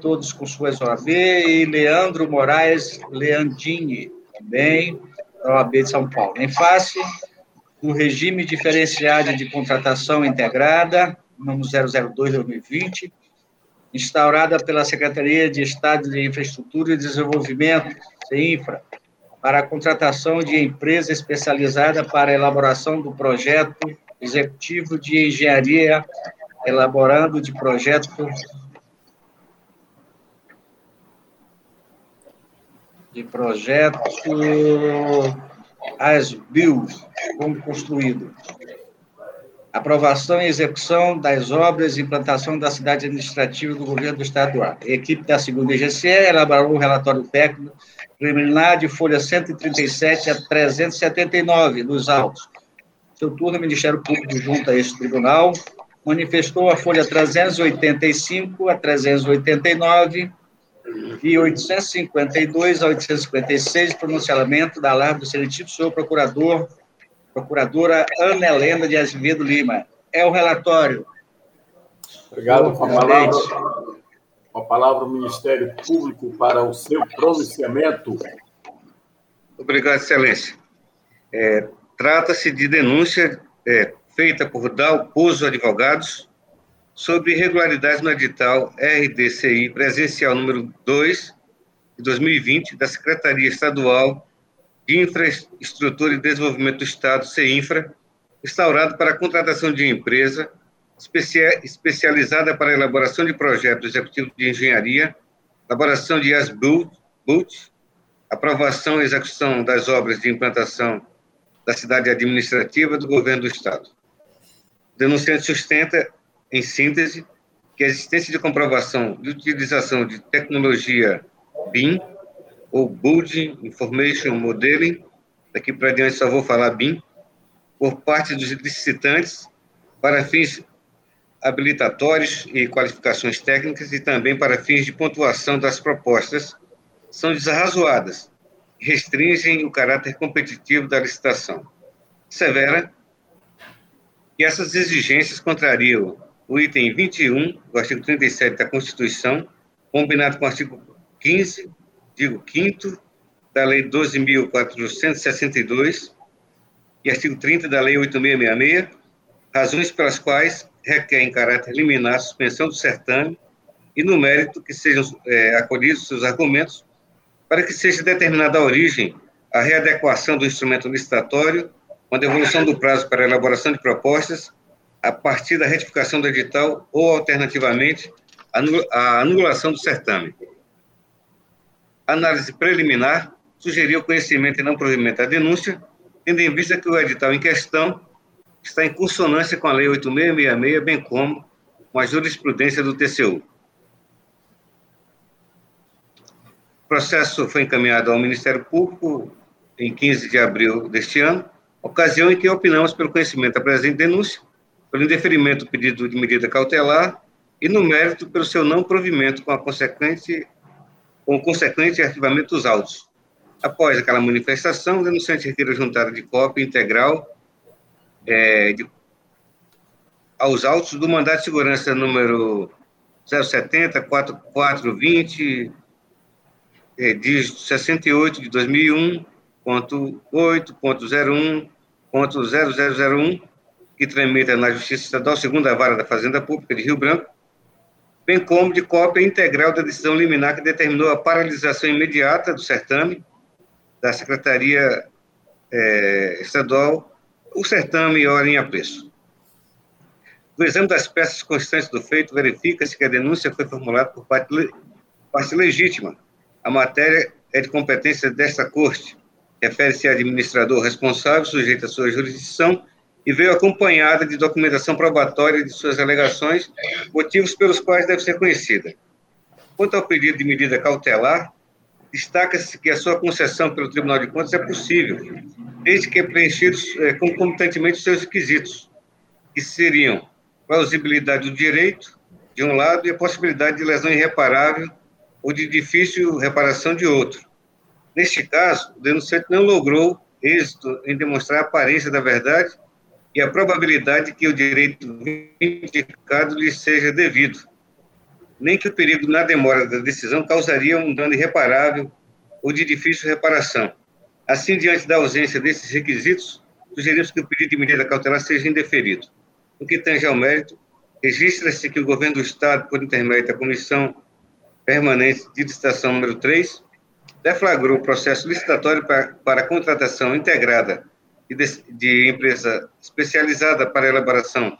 todos com suas OAB, e Leandro Moraes Leandini, também, da OAB de São Paulo. Em face do regime diferenciado de contratação integrada, número 002-2020, instaurada pela Secretaria de Estado de Infraestrutura e Desenvolvimento, CINFRA, para a contratação de empresa especializada para a elaboração do projeto executivo de engenharia, elaborando de projeto de projeto ASBIL, como construído. Aprovação e execução das obras e implantação da cidade administrativa do governo do Estado do Acre. A equipe da segunda IGCE elaborou um relatório técnico preliminar de folha 137 a 379 dos autos. Seu turno, o Ministério Público, junto a este tribunal, manifestou a folha 385 a 389 e 852 a 856, pronunciamento da alarme do seletivo senhor procurador, procuradora Ana Helena de Azevedo Lima. É o relatório. Obrigado. Com a palavra, com a palavra o Ministério Público para o seu pronunciamento. Obrigado, Excelência. É, Trata-se de denúncia é, feita por Dal Pouso Advogados, sobre irregularidades no edital RDCI presencial número 2 de 2020 da Secretaria Estadual de Infraestrutura e Desenvolvimento do Estado, CEINFRA, instaurado para a contratação de empresa especializada para a elaboração de projetos executivos de engenharia, elaboração de as-built, aprovação e execução das obras de implantação da cidade administrativa do governo do Estado. O denunciante sustenta em síntese, que a existência de comprovação de utilização de tecnologia BIM, ou Building Information Modeling, daqui para diante só vou falar BIM, por parte dos licitantes para fins habilitatórios e qualificações técnicas e também para fins de pontuação das propostas, são desarrazoadas, restringem o caráter competitivo da licitação. Severa que essas exigências contrariam o item 21 do artigo 37 da Constituição, combinado com o artigo 15, digo 5 da Lei 12.462 e artigo 30 da Lei 8666, razões pelas quais requer em caráter liminar a suspensão do certame e, no mérito, que sejam é, acolhidos seus argumentos para que seja determinada a origem, a readequação do instrumento licitatório, com a devolução do prazo para elaboração de propostas a partir da retificação do edital ou, alternativamente, a anulação do certame. Análise preliminar sugeriu conhecimento e não provimento da denúncia, tendo em vista que o edital em questão está em consonância com a Lei 8666, bem como com a jurisprudência do TCU. O processo foi encaminhado ao Ministério Público em 15 de abril deste ano, ocasião em que opinamos pelo conhecimento da presente denúncia, pelo indeferimento do pedido de medida cautelar e, no mérito, pelo seu não provimento com a consequente com consequente arquivamento dos autos. Após aquela manifestação, o denunciante retira juntada de cópia integral é, de, aos autos do mandato de segurança número 070 4420 é, de 68 de 2001, ponto 8.01, ponto 0001, que tramita na Justiça Estadual, segunda vara da Fazenda Pública de Rio Branco, bem como de cópia integral da decisão liminar que determinou a paralisação imediata do certame da Secretaria é, Estadual, o certame e ordem a preço. Do exame das peças constantes do feito, verifica-se que a denúncia foi formulada por parte, parte legítima. A matéria é de competência desta Corte, refere-se a administrador responsável, sujeito à sua jurisdição, e veio acompanhada de documentação probatória de suas alegações, motivos pelos quais deve ser conhecida. Quanto ao pedido de medida cautelar, destaca-se que a sua concessão pelo Tribunal de Contas é possível, desde que preenchidos é, concomitantemente seus requisitos, que seriam plausibilidade do direito, de um lado, e a possibilidade de lesão irreparável ou de difícil reparação de outro. Neste caso, o denunciante não logrou êxito em demonstrar a aparência da verdade e a probabilidade que o direito indicado lhe seja devido, nem que o perigo na demora da decisão causaria um dano irreparável ou de difícil reparação. Assim, diante da ausência desses requisitos, sugerimos que o pedido de medida cautelar seja indeferido. No que tange ao mérito, registra-se que o governo do Estado, por intermédio da Comissão Permanente de Licitação número 3, deflagrou o processo licitatório para, para a contratação integrada de, de empresa especializada para elaboração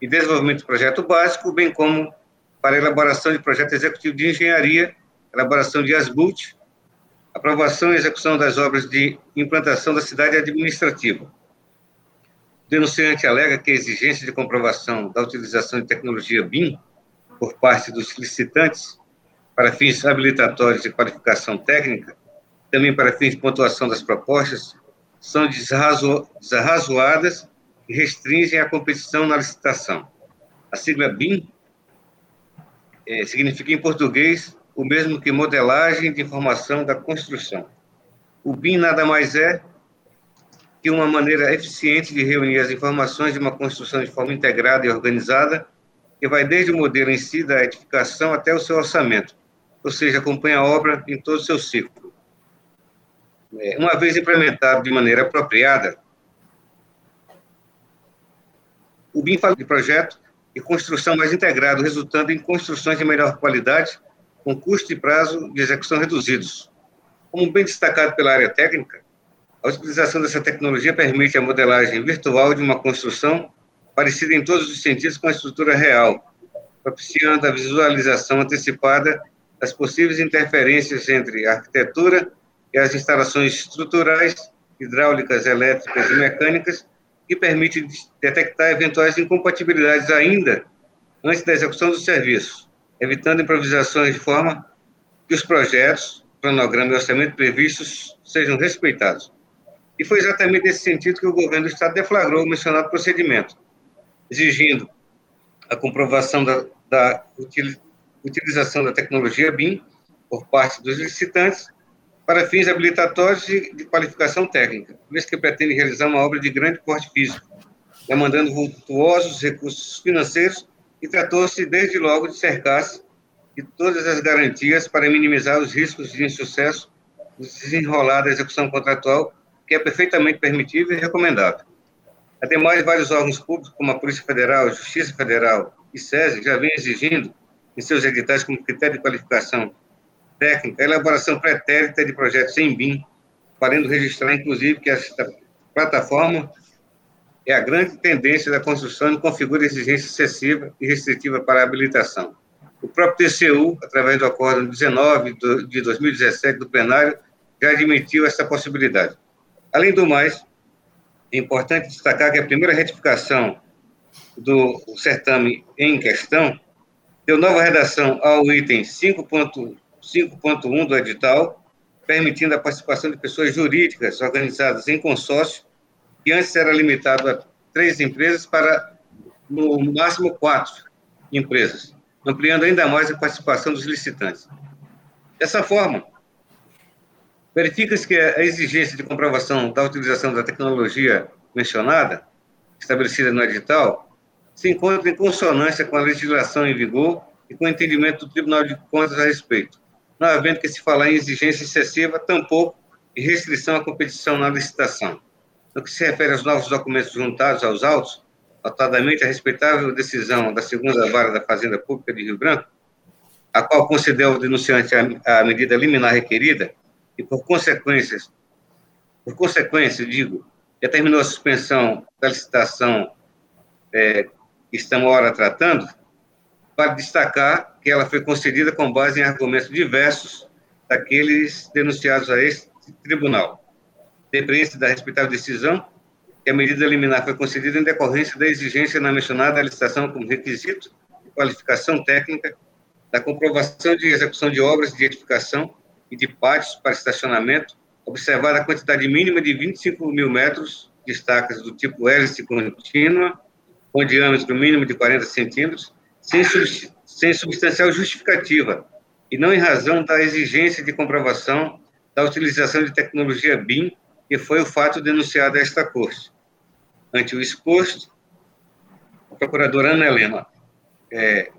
e desenvolvimento de projeto básico, bem como para elaboração de projeto executivo de engenharia, elaboração de ASBUT, aprovação e execução das obras de implantação da cidade administrativa. O denunciante alega que a exigência de comprovação da utilização de tecnologia BIM por parte dos licitantes para fins habilitatórios de qualificação técnica, também para fins de pontuação das propostas, são desarrazoadas e restringem a competição na licitação. A sigla BIM é, significa em português o mesmo que modelagem de informação da construção. O BIM nada mais é que uma maneira eficiente de reunir as informações de uma construção de forma integrada e organizada, que vai desde o modelo em si da edificação até o seu orçamento, ou seja, acompanha a obra em todo o seu ciclo. É, uma vez implementado de maneira apropriada, o BIM fala de projeto e construção mais integrado, resultando em construções de melhor qualidade, com custo e prazo de execução reduzidos. Como bem destacado pela área técnica, a utilização dessa tecnologia permite a modelagem virtual de uma construção parecida em todos os sentidos com a estrutura real, propiciando a visualização antecipada as possíveis interferências entre a arquitetura e as instalações estruturais, hidráulicas, elétricas e mecânicas, que permite detectar eventuais incompatibilidades ainda antes da execução do serviço, evitando improvisações de forma que os projetos, cronograma e orçamento previstos sejam respeitados. E foi exatamente nesse sentido que o governo do Estado deflagrou o mencionado procedimento, exigindo a comprovação da, da utilização da tecnologia BIM por parte dos licitantes para fins habilitatórios e de qualificação técnica, visto que pretende realizar uma obra de grande porte físico, demandando vultuosos recursos financeiros e tratou-se desde logo de cercar-se de todas as garantias para minimizar os riscos de insucesso do desenrolar da execução contratual, que é perfeitamente permitível e recomendável. Ademais, vários órgãos públicos, como a Polícia Federal, Justiça Federal e SESI, já vêm exigindo em seus editais como critério de qualificação técnica elaboração pretérita de projetos em BIM, podendo registrar, inclusive, que esta plataforma é a grande tendência da construção e configura exigência excessiva e restritiva para a habilitação. O próprio TCU, através do Acordo 19 de 2017 do plenário, já admitiu essa possibilidade. Além do mais, é importante destacar que a primeira retificação do certame em questão deu nova redação ao item 5.5 5.1 do edital, permitindo a participação de pessoas jurídicas organizadas em consórcio, que antes era limitado a três empresas para, no máximo, quatro empresas, ampliando ainda mais a participação dos licitantes. Dessa forma, verifica-se que a exigência de comprovação da utilização da tecnologia mencionada, estabelecida no edital, se encontra em consonância com a legislação em vigor e com o entendimento do Tribunal de Contas a respeito, não havendo que se falar em exigência excessiva, tampouco em restrição à competição na licitação. No que se refere aos novos documentos juntados aos autos, notadamente a respeitável decisão da segunda vara da Fazenda Pública de Rio Branco, a qual concedeu ao denunciante a, a medida liminar requerida e, por consequências, por consequência, digo, determinou a suspensão da licitação é, que estamos agora tratando, para destacar que ela foi concedida com base em argumentos diversos daqueles denunciados a este tribunal. Depreende da respeitável decisão que a medida liminar foi concedida em decorrência da exigência na mencionada licitação como requisito de qualificação técnica da comprovação de execução de obras de edificação e de pátios para estacionamento, observada a quantidade mínima de 25 mil metros de estacas do tipo hélice contínua, com diâmetro mínimo de 40 centímetros, sem, substancial justificativa, e não em razão da exigência de comprovação da utilização de tecnologia BIM, que foi o fato denunciado a esta Corte. Ante o exposto, a procuradora Ana Helena é,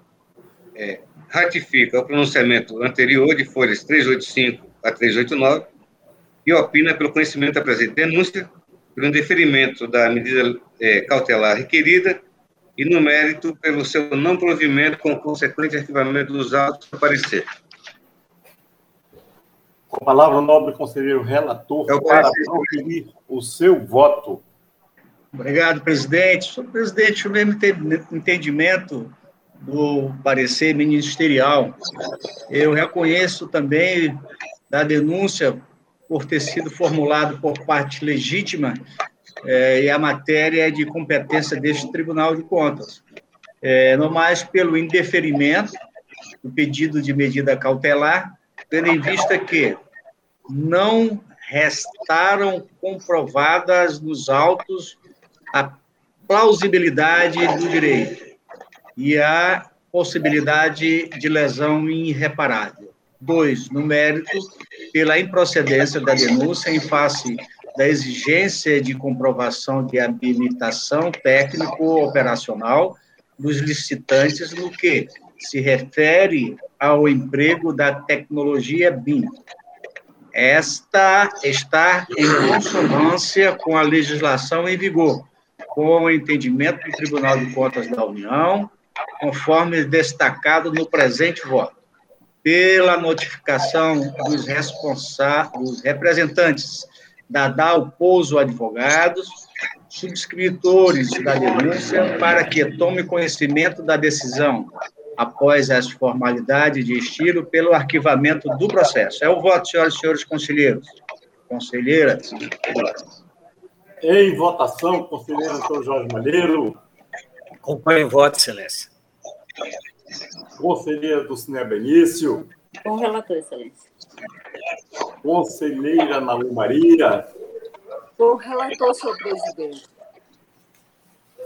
é, ratifica o pronunciamento anterior de folhas 385 a 389 e opina pelo conhecimento da presente denúncia, pelo deferimento da medida é, cautelar requerida e, no mérito, pelo seu não provimento com consequente arquivamento dos autos a parecer. Com a palavra, o nobre conselheiro relator é para proferir o seu voto. Obrigado, presidente. Senhor presidente, o mesmo entendimento do parecer ministerial. Eu reconheço também da denúncia por ter sido formulado por parte legítima é, e a matéria é de competência deste Tribunal de Contas. É, no mais, pelo indeferimento do pedido de medida cautelar, tendo em vista que não restaram comprovadas nos autos a plausibilidade do direito e a possibilidade de lesão irreparável. Dois, no mérito, pela improcedência da denúncia em face da exigência de comprovação de habilitação técnico-operacional dos licitantes no que se refere ao emprego da tecnologia BIM. Esta está em consonância com a legislação em vigor, com o entendimento do Tribunal de Contas da União, conforme destacado no presente voto, pela notificação dos responsáveis, dos representantes da DAO Pouso Advogados, subscritores da denúncia, para que tome conhecimento da decisão, após as formalidades de estilo, pelo arquivamento do processo. É o voto, senhoras e senhores conselheiros. Conselheiras. Em votação, conselheiro doutor Jorge Malheiro. Acompanho o voto, excelência. Conselheira do Cine Benício. Com relator, excelência. Conselheira Nalu Maria. Com relator, senhor presidente.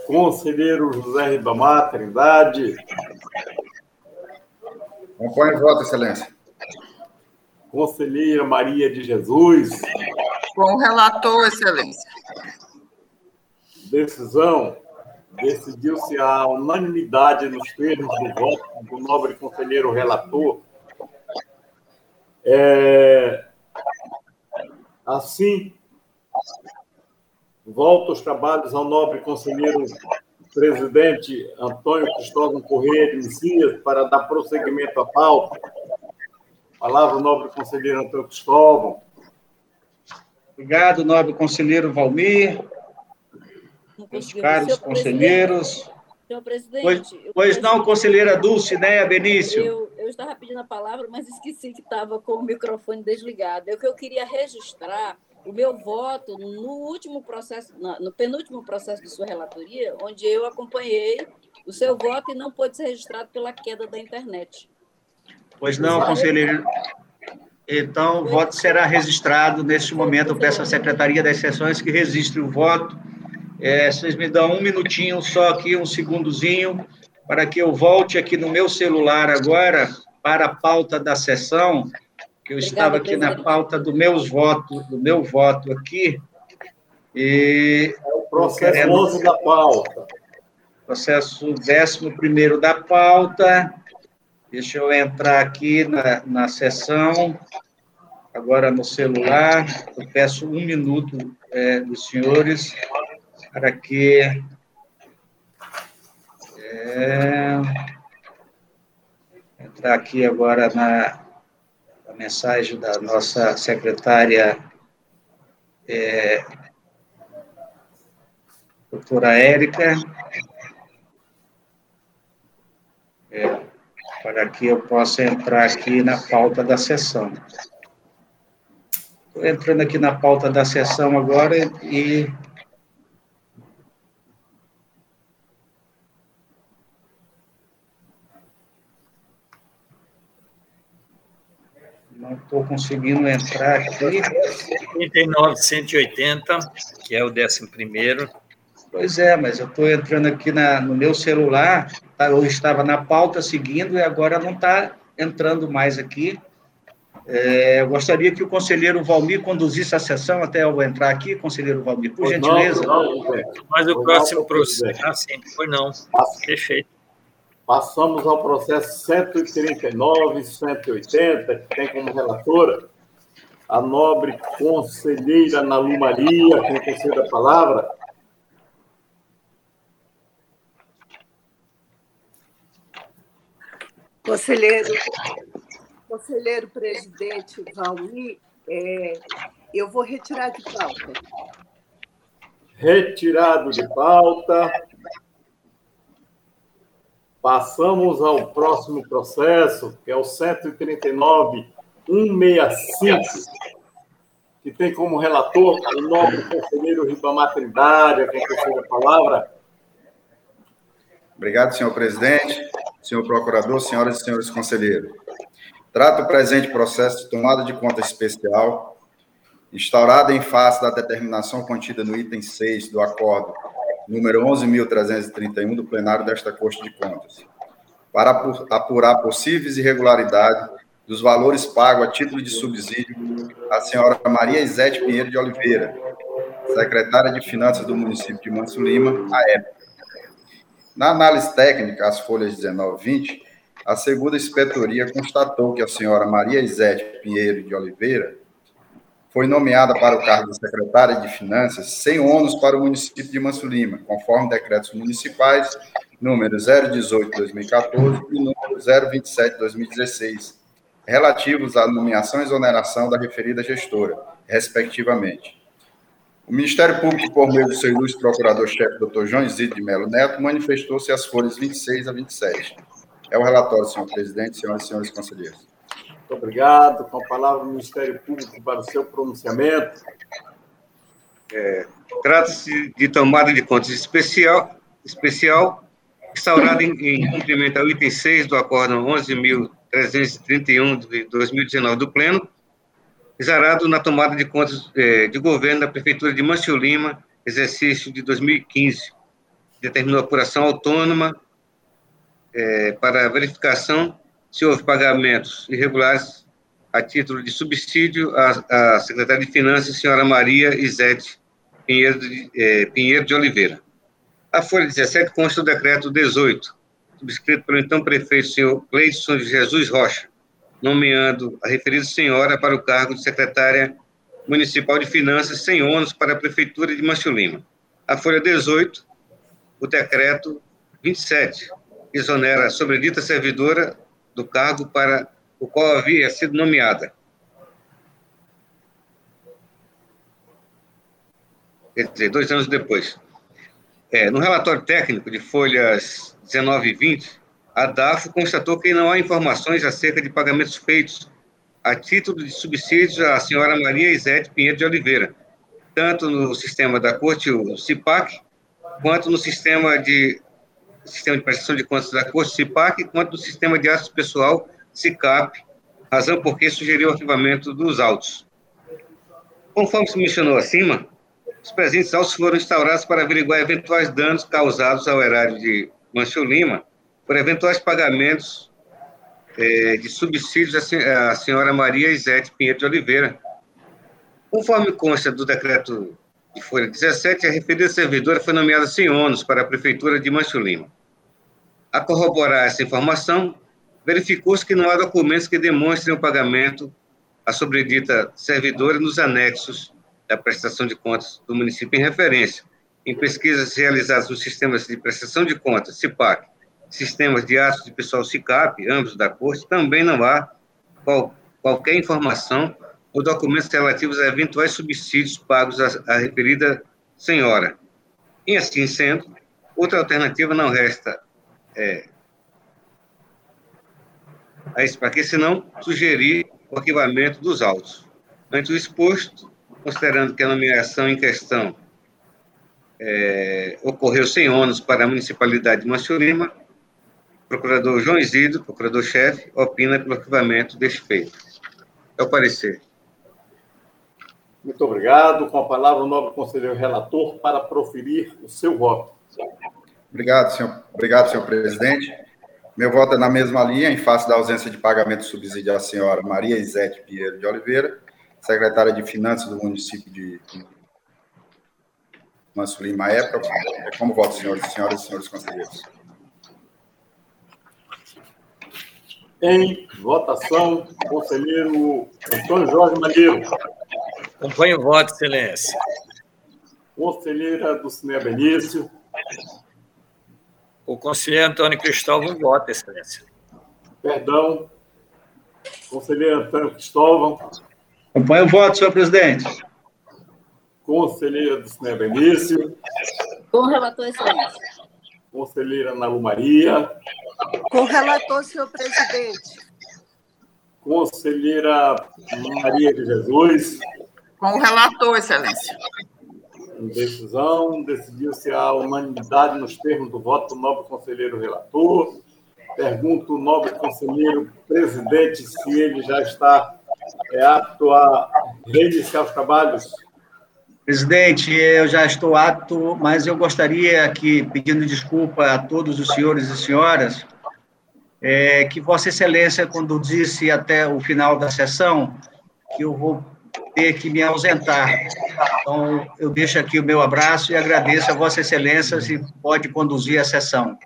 Conselheiro José Ribamar Trindade. Acompanho o voto, excelência. Conselheira Maria de Jesus. Com relator, excelência. Decisão decidiu-se a unanimidade nos termos do voto do nobre conselheiro relator. É, assim, volto os trabalhos ao nobre conselheiro presidente Antônio Cristóvão Correia de Messias para dar prosseguimento à pauta. Palavra o nobre conselheiro Antônio Cristóvão. Obrigado, nobre conselheiro Valmir meus caros conselheiros. Senhor presidente. Pois, pois não, conselheira Dulcineia Benício. Eu, eu estava pedindo a palavra, mas esqueci que estava com o microfone desligado. É que eu queria registrar o meu voto no último processo, no penúltimo processo de sua relatoria, onde eu acompanhei o seu voto e não pôde ser registrado pela queda da internet. Pois não, conselheiro. Então, o voto será registrado. Neste momento, eu peço à Secretaria das Sessões que registre o voto. É, vocês me dão um minutinho, só aqui, um segundozinho, para que eu volte aqui no meu celular agora para a pauta da sessão, que eu estava aqui na pauta do meus votos, do meu voto aqui. E é o processo querendo, 11 da pauta. Processo 11 da pauta. Deixa eu entrar aqui na, na sessão, agora no celular. Eu peço um minuto é, dos senhores para que. É, entrar aqui agora na, na, mensagem da nossa secretária, é, doutora Érica. É, para que eu possa entrar aqui na pauta da sessão. Estou entrando aqui na pauta da sessão agora e não estou conseguindo entrar aqui. 39180, que é o décimo primeiro. Pois é, mas eu estou entrando aqui na, no meu celular, tá, eu estava na pauta seguindo e agora não está entrando mais aqui. É, eu gostaria que o conselheiro Valmir conduzisse a sessão até eu entrar aqui, conselheiro Valmir, por gentileza. Não, não, mas o próximo processo. Ah, sim, foi não. Perfeito. Passamos ao processo 139, 180, que tem como relatora a nobre conselheira Nalu Maria, com terceira palavra. Conselheiro, conselheiro presidente Valmir, é, eu vou retirar de pauta. Retirado de pauta. Passamos ao próximo processo, que é o 139.165, que tem como relator o nobre conselheiro Ribamar Trindade, a quem a palavra. Obrigado, senhor presidente senhor procurador, senhoras e senhores conselheiros. Trata o presente processo de tomada de conta especial, instaurada em face da determinação contida no item 6 do acordo número 11.331 do plenário desta Corte de Contas, para apurar possíveis irregularidades dos valores pagos a título de subsídio à senhora Maria Isete Pinheiro de Oliveira, secretária de Finanças do município de Manso Lima, à época. Na análise técnica, as folhas 19 e 20, a segunda inspetoria constatou que a senhora Maria Isete Pinheiro de Oliveira foi nomeada para o cargo de secretária de Finanças sem ônus para o município de Manso Lima, conforme decretos municipais número 018-2014 e número 027-2016, relativos à nomeação e exoneração da referida gestora, respectivamente. O Ministério Público, por meio do seu ilustre procurador-chefe, doutor João Isidro de Melo Neto, manifestou-se as folhas 26 a 27. É o relatório, senhor presidente, senhoras e senhores conselheiros. Muito obrigado. Com a palavra do Ministério Público para o seu pronunciamento. É, Trata-se de tomada de contas especial, especial instaurada em, em cumprimento ao item 6 do Acórdão 11.331 de 2019 do Pleno, exarado na tomada de contas é, de governo da Prefeitura de Mancio Lima, exercício de 2015. Determinou apuração autônoma é, para verificação se houve pagamentos irregulares a título de subsídio à, à secretária de Finanças, senhora Maria Isete Pinheiro de, é, Pinheiro de Oliveira. A folha 17 consta do decreto 18, subscrito pelo então prefeito, senhor Cleison de Jesus Rocha, nomeando a referida senhora para o cargo de secretária municipal de finanças sem ônus para a prefeitura de Mancho Lima. A folha 18, o decreto 27, exonera a sobredita servidora do cargo para o qual havia sido nomeada. Quer dizer, dois anos depois. É, no relatório técnico de folhas 19 e 20, a DAFO constatou que não há informações acerca de pagamentos feitos a título de subsídios à senhora Maria Isete Pinheiro de Oliveira, tanto no sistema da Corte, o CIPAC, quanto no sistema de sistema de prestação de contas da Corte CIPAC, quanto no sistema de atos pessoal SICAP, razão por que sugeriu o arquivamento dos autos. Conforme se mencionou acima, os presentes autos foram instaurados para averiguar eventuais danos causados ao erário de Mancho Lima por eventuais pagamentos é, de subsídios à senhora Maria Isete Pinheiro de Oliveira. Conforme consta do decreto de folha 17, a referida servidora foi nomeada sem ônus para a Prefeitura de Mancho Lima. A corroborar essa informação, verificou-se que não há documentos que demonstrem o pagamento à sobredita servidora nos anexos da prestação de contas do município em referência. Em pesquisas realizadas nos sistemas de prestação de contas, CIPAC, sistemas de atos de pessoal SICAP, ambos da Corte, também não há qual, qualquer informação ou documentos relativos a eventuais subsídios pagos à, à referida senhora. E assim sendo, outra alternativa não resta é, a isso, para que senão sugerir o arquivamento dos autos. Ante o exposto, considerando que a nomeação em questão é, ocorreu sem ônus para a municipalidade de o procurador João Isidro, procurador-chefe, opina pelo arquivamento deste feito. É o parecer. Muito obrigado. Com a palavra, o nobre conselheiro relator para proferir o seu voto. Obrigado, senhor, obrigado, senhor presidente. Meu voto é na mesma linha, em face da ausência de pagamento de subsídio à senhora Maria Isete Pinheiro de Oliveira, secretária de Finanças do município de Manso Lima, época. É como voto, senhores senhoras e senhores conselheiros. Em votação, conselheiro Antônio Jorge Madeiro. Acompanho o voto, excelência. Conselheira do Cinema Benício. O conselheiro Antônio Cristóvão vota, excelência. Perdão. Conselheiro Antônio Cristóvão. Acompanho o voto, senhor presidente. Conselheira do Cinema Benício. Com relator, excelência. Conselheira Ana Lu Maria. Com relator, senhor presidente. Conselheira Maria de Jesus. Com o relator, excelência. Em decisão, decidiu-se a unanimidade nos termos do voto do nobre conselheiro relator. Pergunto ao nobre conselheiro presidente se ele já está é, apto a reiniciar os trabalhos. Presidente, eu já estou apto, mas eu gostaria aqui, pedindo desculpa a todos os senhores e senhoras, é, que Vossa Excelência conduzisse até o final da sessão, que eu vou ter que me ausentar. Então, eu deixo aqui o meu abraço e agradeço a Vossa Excelência se pode conduzir a sessão.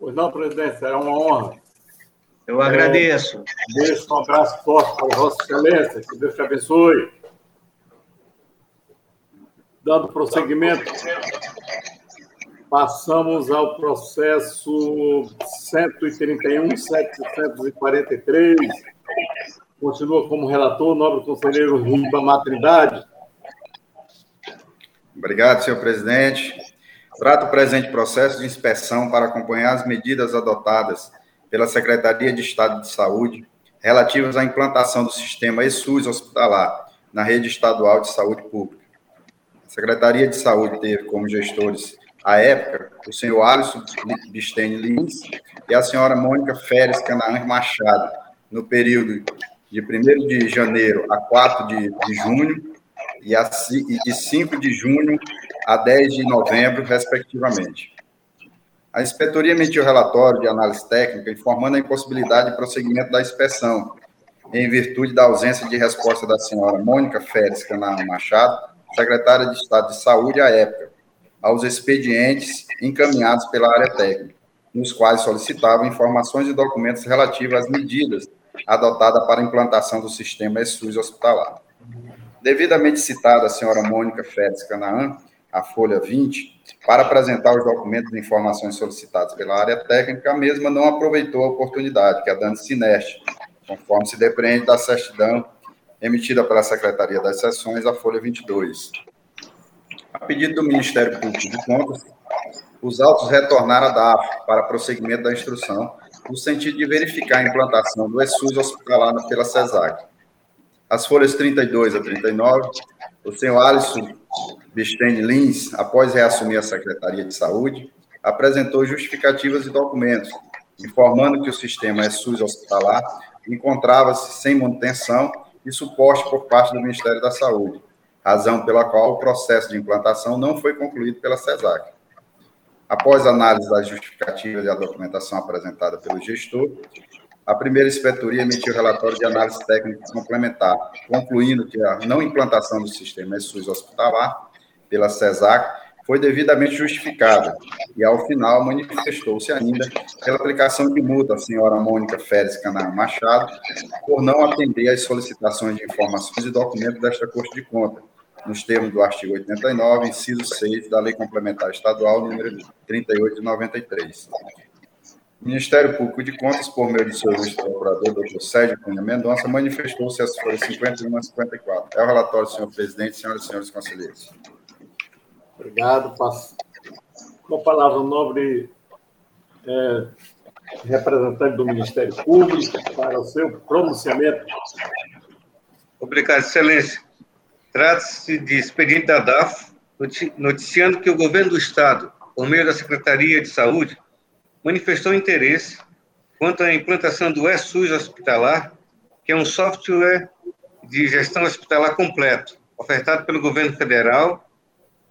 Pois não, presidente, será uma honra. Eu agradeço. É, deixo um abraço forte para Vossa Excelência, que Deus te abençoe. Dando prosseguimento, passamos ao processo 131, 743 Continua como relator o nobre conselheiro Ribamar Trindade. Obrigado, senhor presidente. Trato o presente processo de inspeção para acompanhar as medidas adotadas pela Secretaria de Estado de Saúde relativas à implantação do sistema ESUS hospitalar na rede estadual de saúde pública. A Secretaria de Saúde teve como gestores, à época, o senhor Alisson Bistene Lins e a senhora Mônica Férez Canaã Machado, no período de 1 de janeiro a 4 de, de junho e, a, e de 5 de junho a 10 de novembro, respectivamente. A inspetoria emitiu relatório de análise técnica informando a impossibilidade de prosseguimento da inspeção, em virtude da ausência de resposta da senhora Mônica Férez Canaã Machado, secretária de Estado de Saúde à época, aos expedientes encaminhados pela área técnica, nos quais solicitavam informações e documentos relativos às medidas adotada para a implantação do sistema ESUS hospitalar. Devidamente citada a senhora Mônica Félix Canaã, a folha 20, para apresentar os documentos e informações solicitados pela área técnica, a mesma não aproveitou a oportunidade, que é dando sineste, conforme se depreende da certidão emitida pela Secretaria das Sessões, a folha 22. A pedido do Ministério Público de Contas, os autos retornaram à DAF para prosseguimento da instrução, no sentido de verificar a implantação do ESUS hospitalar pela CESAC. As folhas 32 a 39, o senhor Alisson Bistene Lins, após reassumir a Secretaria de Saúde, apresentou justificativas e documentos, informando que o sistema SUS hospitalar encontrava-se sem manutenção e suporte por parte do Ministério da Saúde, razão pela qual o processo de implantação não foi concluído pela CESAC. Após análise das justificativas e a documentação apresentada pelo gestor, a primeira inspetoria emitiu relatório de análise técnica complementar, concluindo que a não implantação do sistema SUS hospitalar pela CESAC foi devidamente justificada e, ao final, manifestou-se ainda pela aplicação de multa à senhora Mônica Férez Canar Machado por não atender às solicitações de informações e documentos desta Corte de Contas, nos termos do artigo 89, inciso 6 da Lei Complementar Estadual número 38 de 93. O Ministério Público de Contas, por meio de seu procurador, doutor Sérgio Cunha Mendonça, manifestou-se as folhas 51 a 54. É o relatório, senhor presidente, senhoras e senhores conselheiros. Obrigado. Com a palavra, o nobre é, representante do Ministério Público para o seu pronunciamento. Obrigado, Excelência. Trata-se de expediente da DAF, noticiando que o governo do Estado, por meio da Secretaria de Saúde, manifestou interesse quanto à implantação do ESUS hospitalar, que é um software de gestão hospitalar completo, ofertado pelo governo federal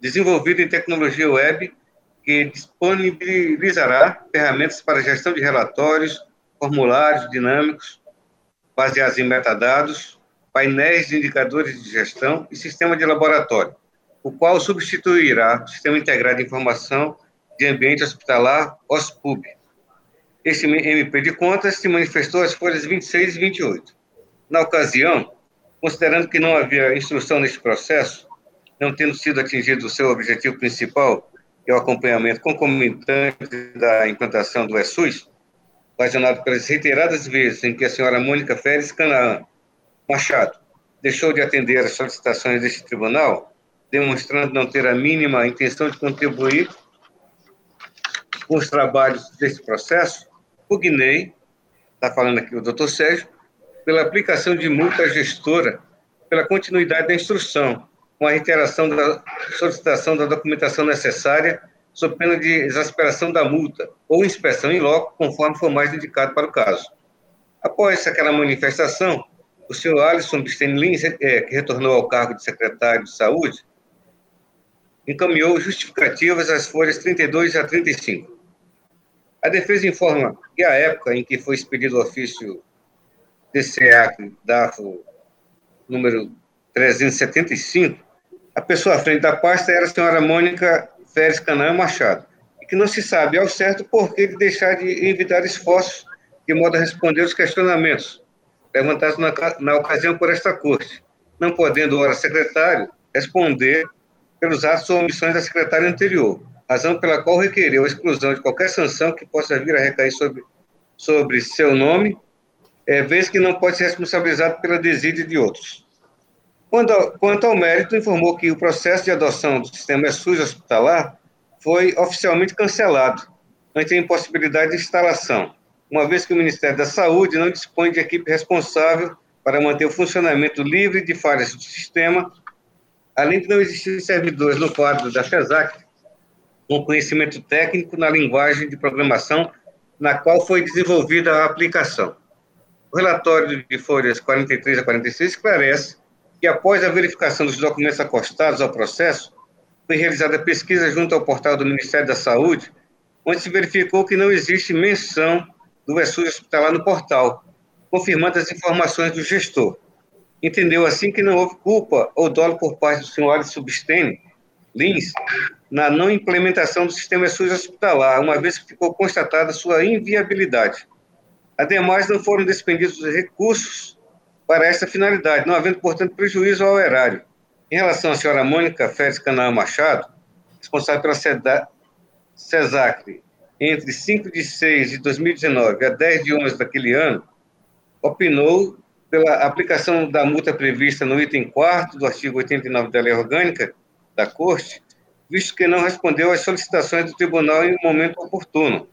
desenvolvido em tecnologia web que disponibilizará ferramentas para gestão de relatórios, formulários dinâmicos, baseados em metadados, painéis de indicadores de gestão e sistema de laboratório, o qual substituirá o Sistema Integrado de Informação de Ambiente Hospitalar, OSPUB. Esse MP de contas se manifestou às folhas 26 e 28. Na ocasião, considerando que não havia instrução neste processo, não tendo sido atingido o seu objetivo principal, que é o acompanhamento concomitante da implantação do ESUS, ocasionado pelas reiteradas vezes em que a senhora Mônica Férez Canaã Machado deixou de atender às solicitações deste tribunal, demonstrando não ter a mínima intenção de contribuir com os trabalhos deste processo, pugnei, está falando aqui o doutor Sérgio, pela aplicação de multa à gestora pela continuidade da instrução, com a reiteração da solicitação da documentação necessária, sob pena de exasperação da multa ou inspeção em loco, conforme for mais indicado para o caso. Após aquela manifestação, o senhor Alisson Bistene Lins, é, que retornou ao cargo de secretário de Saúde, encaminhou justificativas às folhas 32 a 35. A defesa informa que a época em que foi expedido o ofício DCA, DAFO, número 375, a pessoa à frente da pasta era a senhora Mônica Férez Canaã Machado, e que não se sabe ao certo por que de deixar de evitar esforços de modo a responder os questionamentos levantados na, na ocasião por esta corte, não podendo, ora, secretário responder pelos atos ou omissões da secretária anterior, razão pela qual requereu a exclusão de qualquer sanção que possa vir a recair sobre, sobre seu nome, é, vez que não pode ser responsabilizado pela desídia de outros. Quanto ao, quanto ao mérito, informou que o processo de adoção do sistema SUS hospitalar foi oficialmente cancelado, ante a impossibilidade de instalação, uma vez que o Ministério da Saúde não dispõe de equipe responsável para manter o funcionamento livre de falhas do sistema, além de não existir servidores no quadro da FESAC com conhecimento técnico na linguagem de programação na qual foi desenvolvida a aplicação. O relatório de folhas 43 a 46 esclarece que, após a verificação dos documentos acostados ao processo, foi realizada pesquisa junto ao portal do Ministério da Saúde, onde se verificou que não existe menção do ESUS hospitalar no portal, confirmando as informações do gestor. Entendeu assim que não houve culpa ou dolo por parte do senhor Alisson Substene, Lins, na não implementação do sistema SUS hospitalar, uma vez que ficou constatada sua inviabilidade. Ademais, não foram despendidos recursos para essa finalidade, não havendo, portanto, prejuízo ao erário. Em relação à senhora Mônica Félix Canaã Machado, responsável pela CESACRE, entre 5 de 6 de 2019 a 10 de 11 daquele ano, opinou pela aplicação da multa prevista no item 4 do artigo 89 da Lei Orgânica da Corte, visto que não respondeu às solicitações do tribunal em um momento oportuno,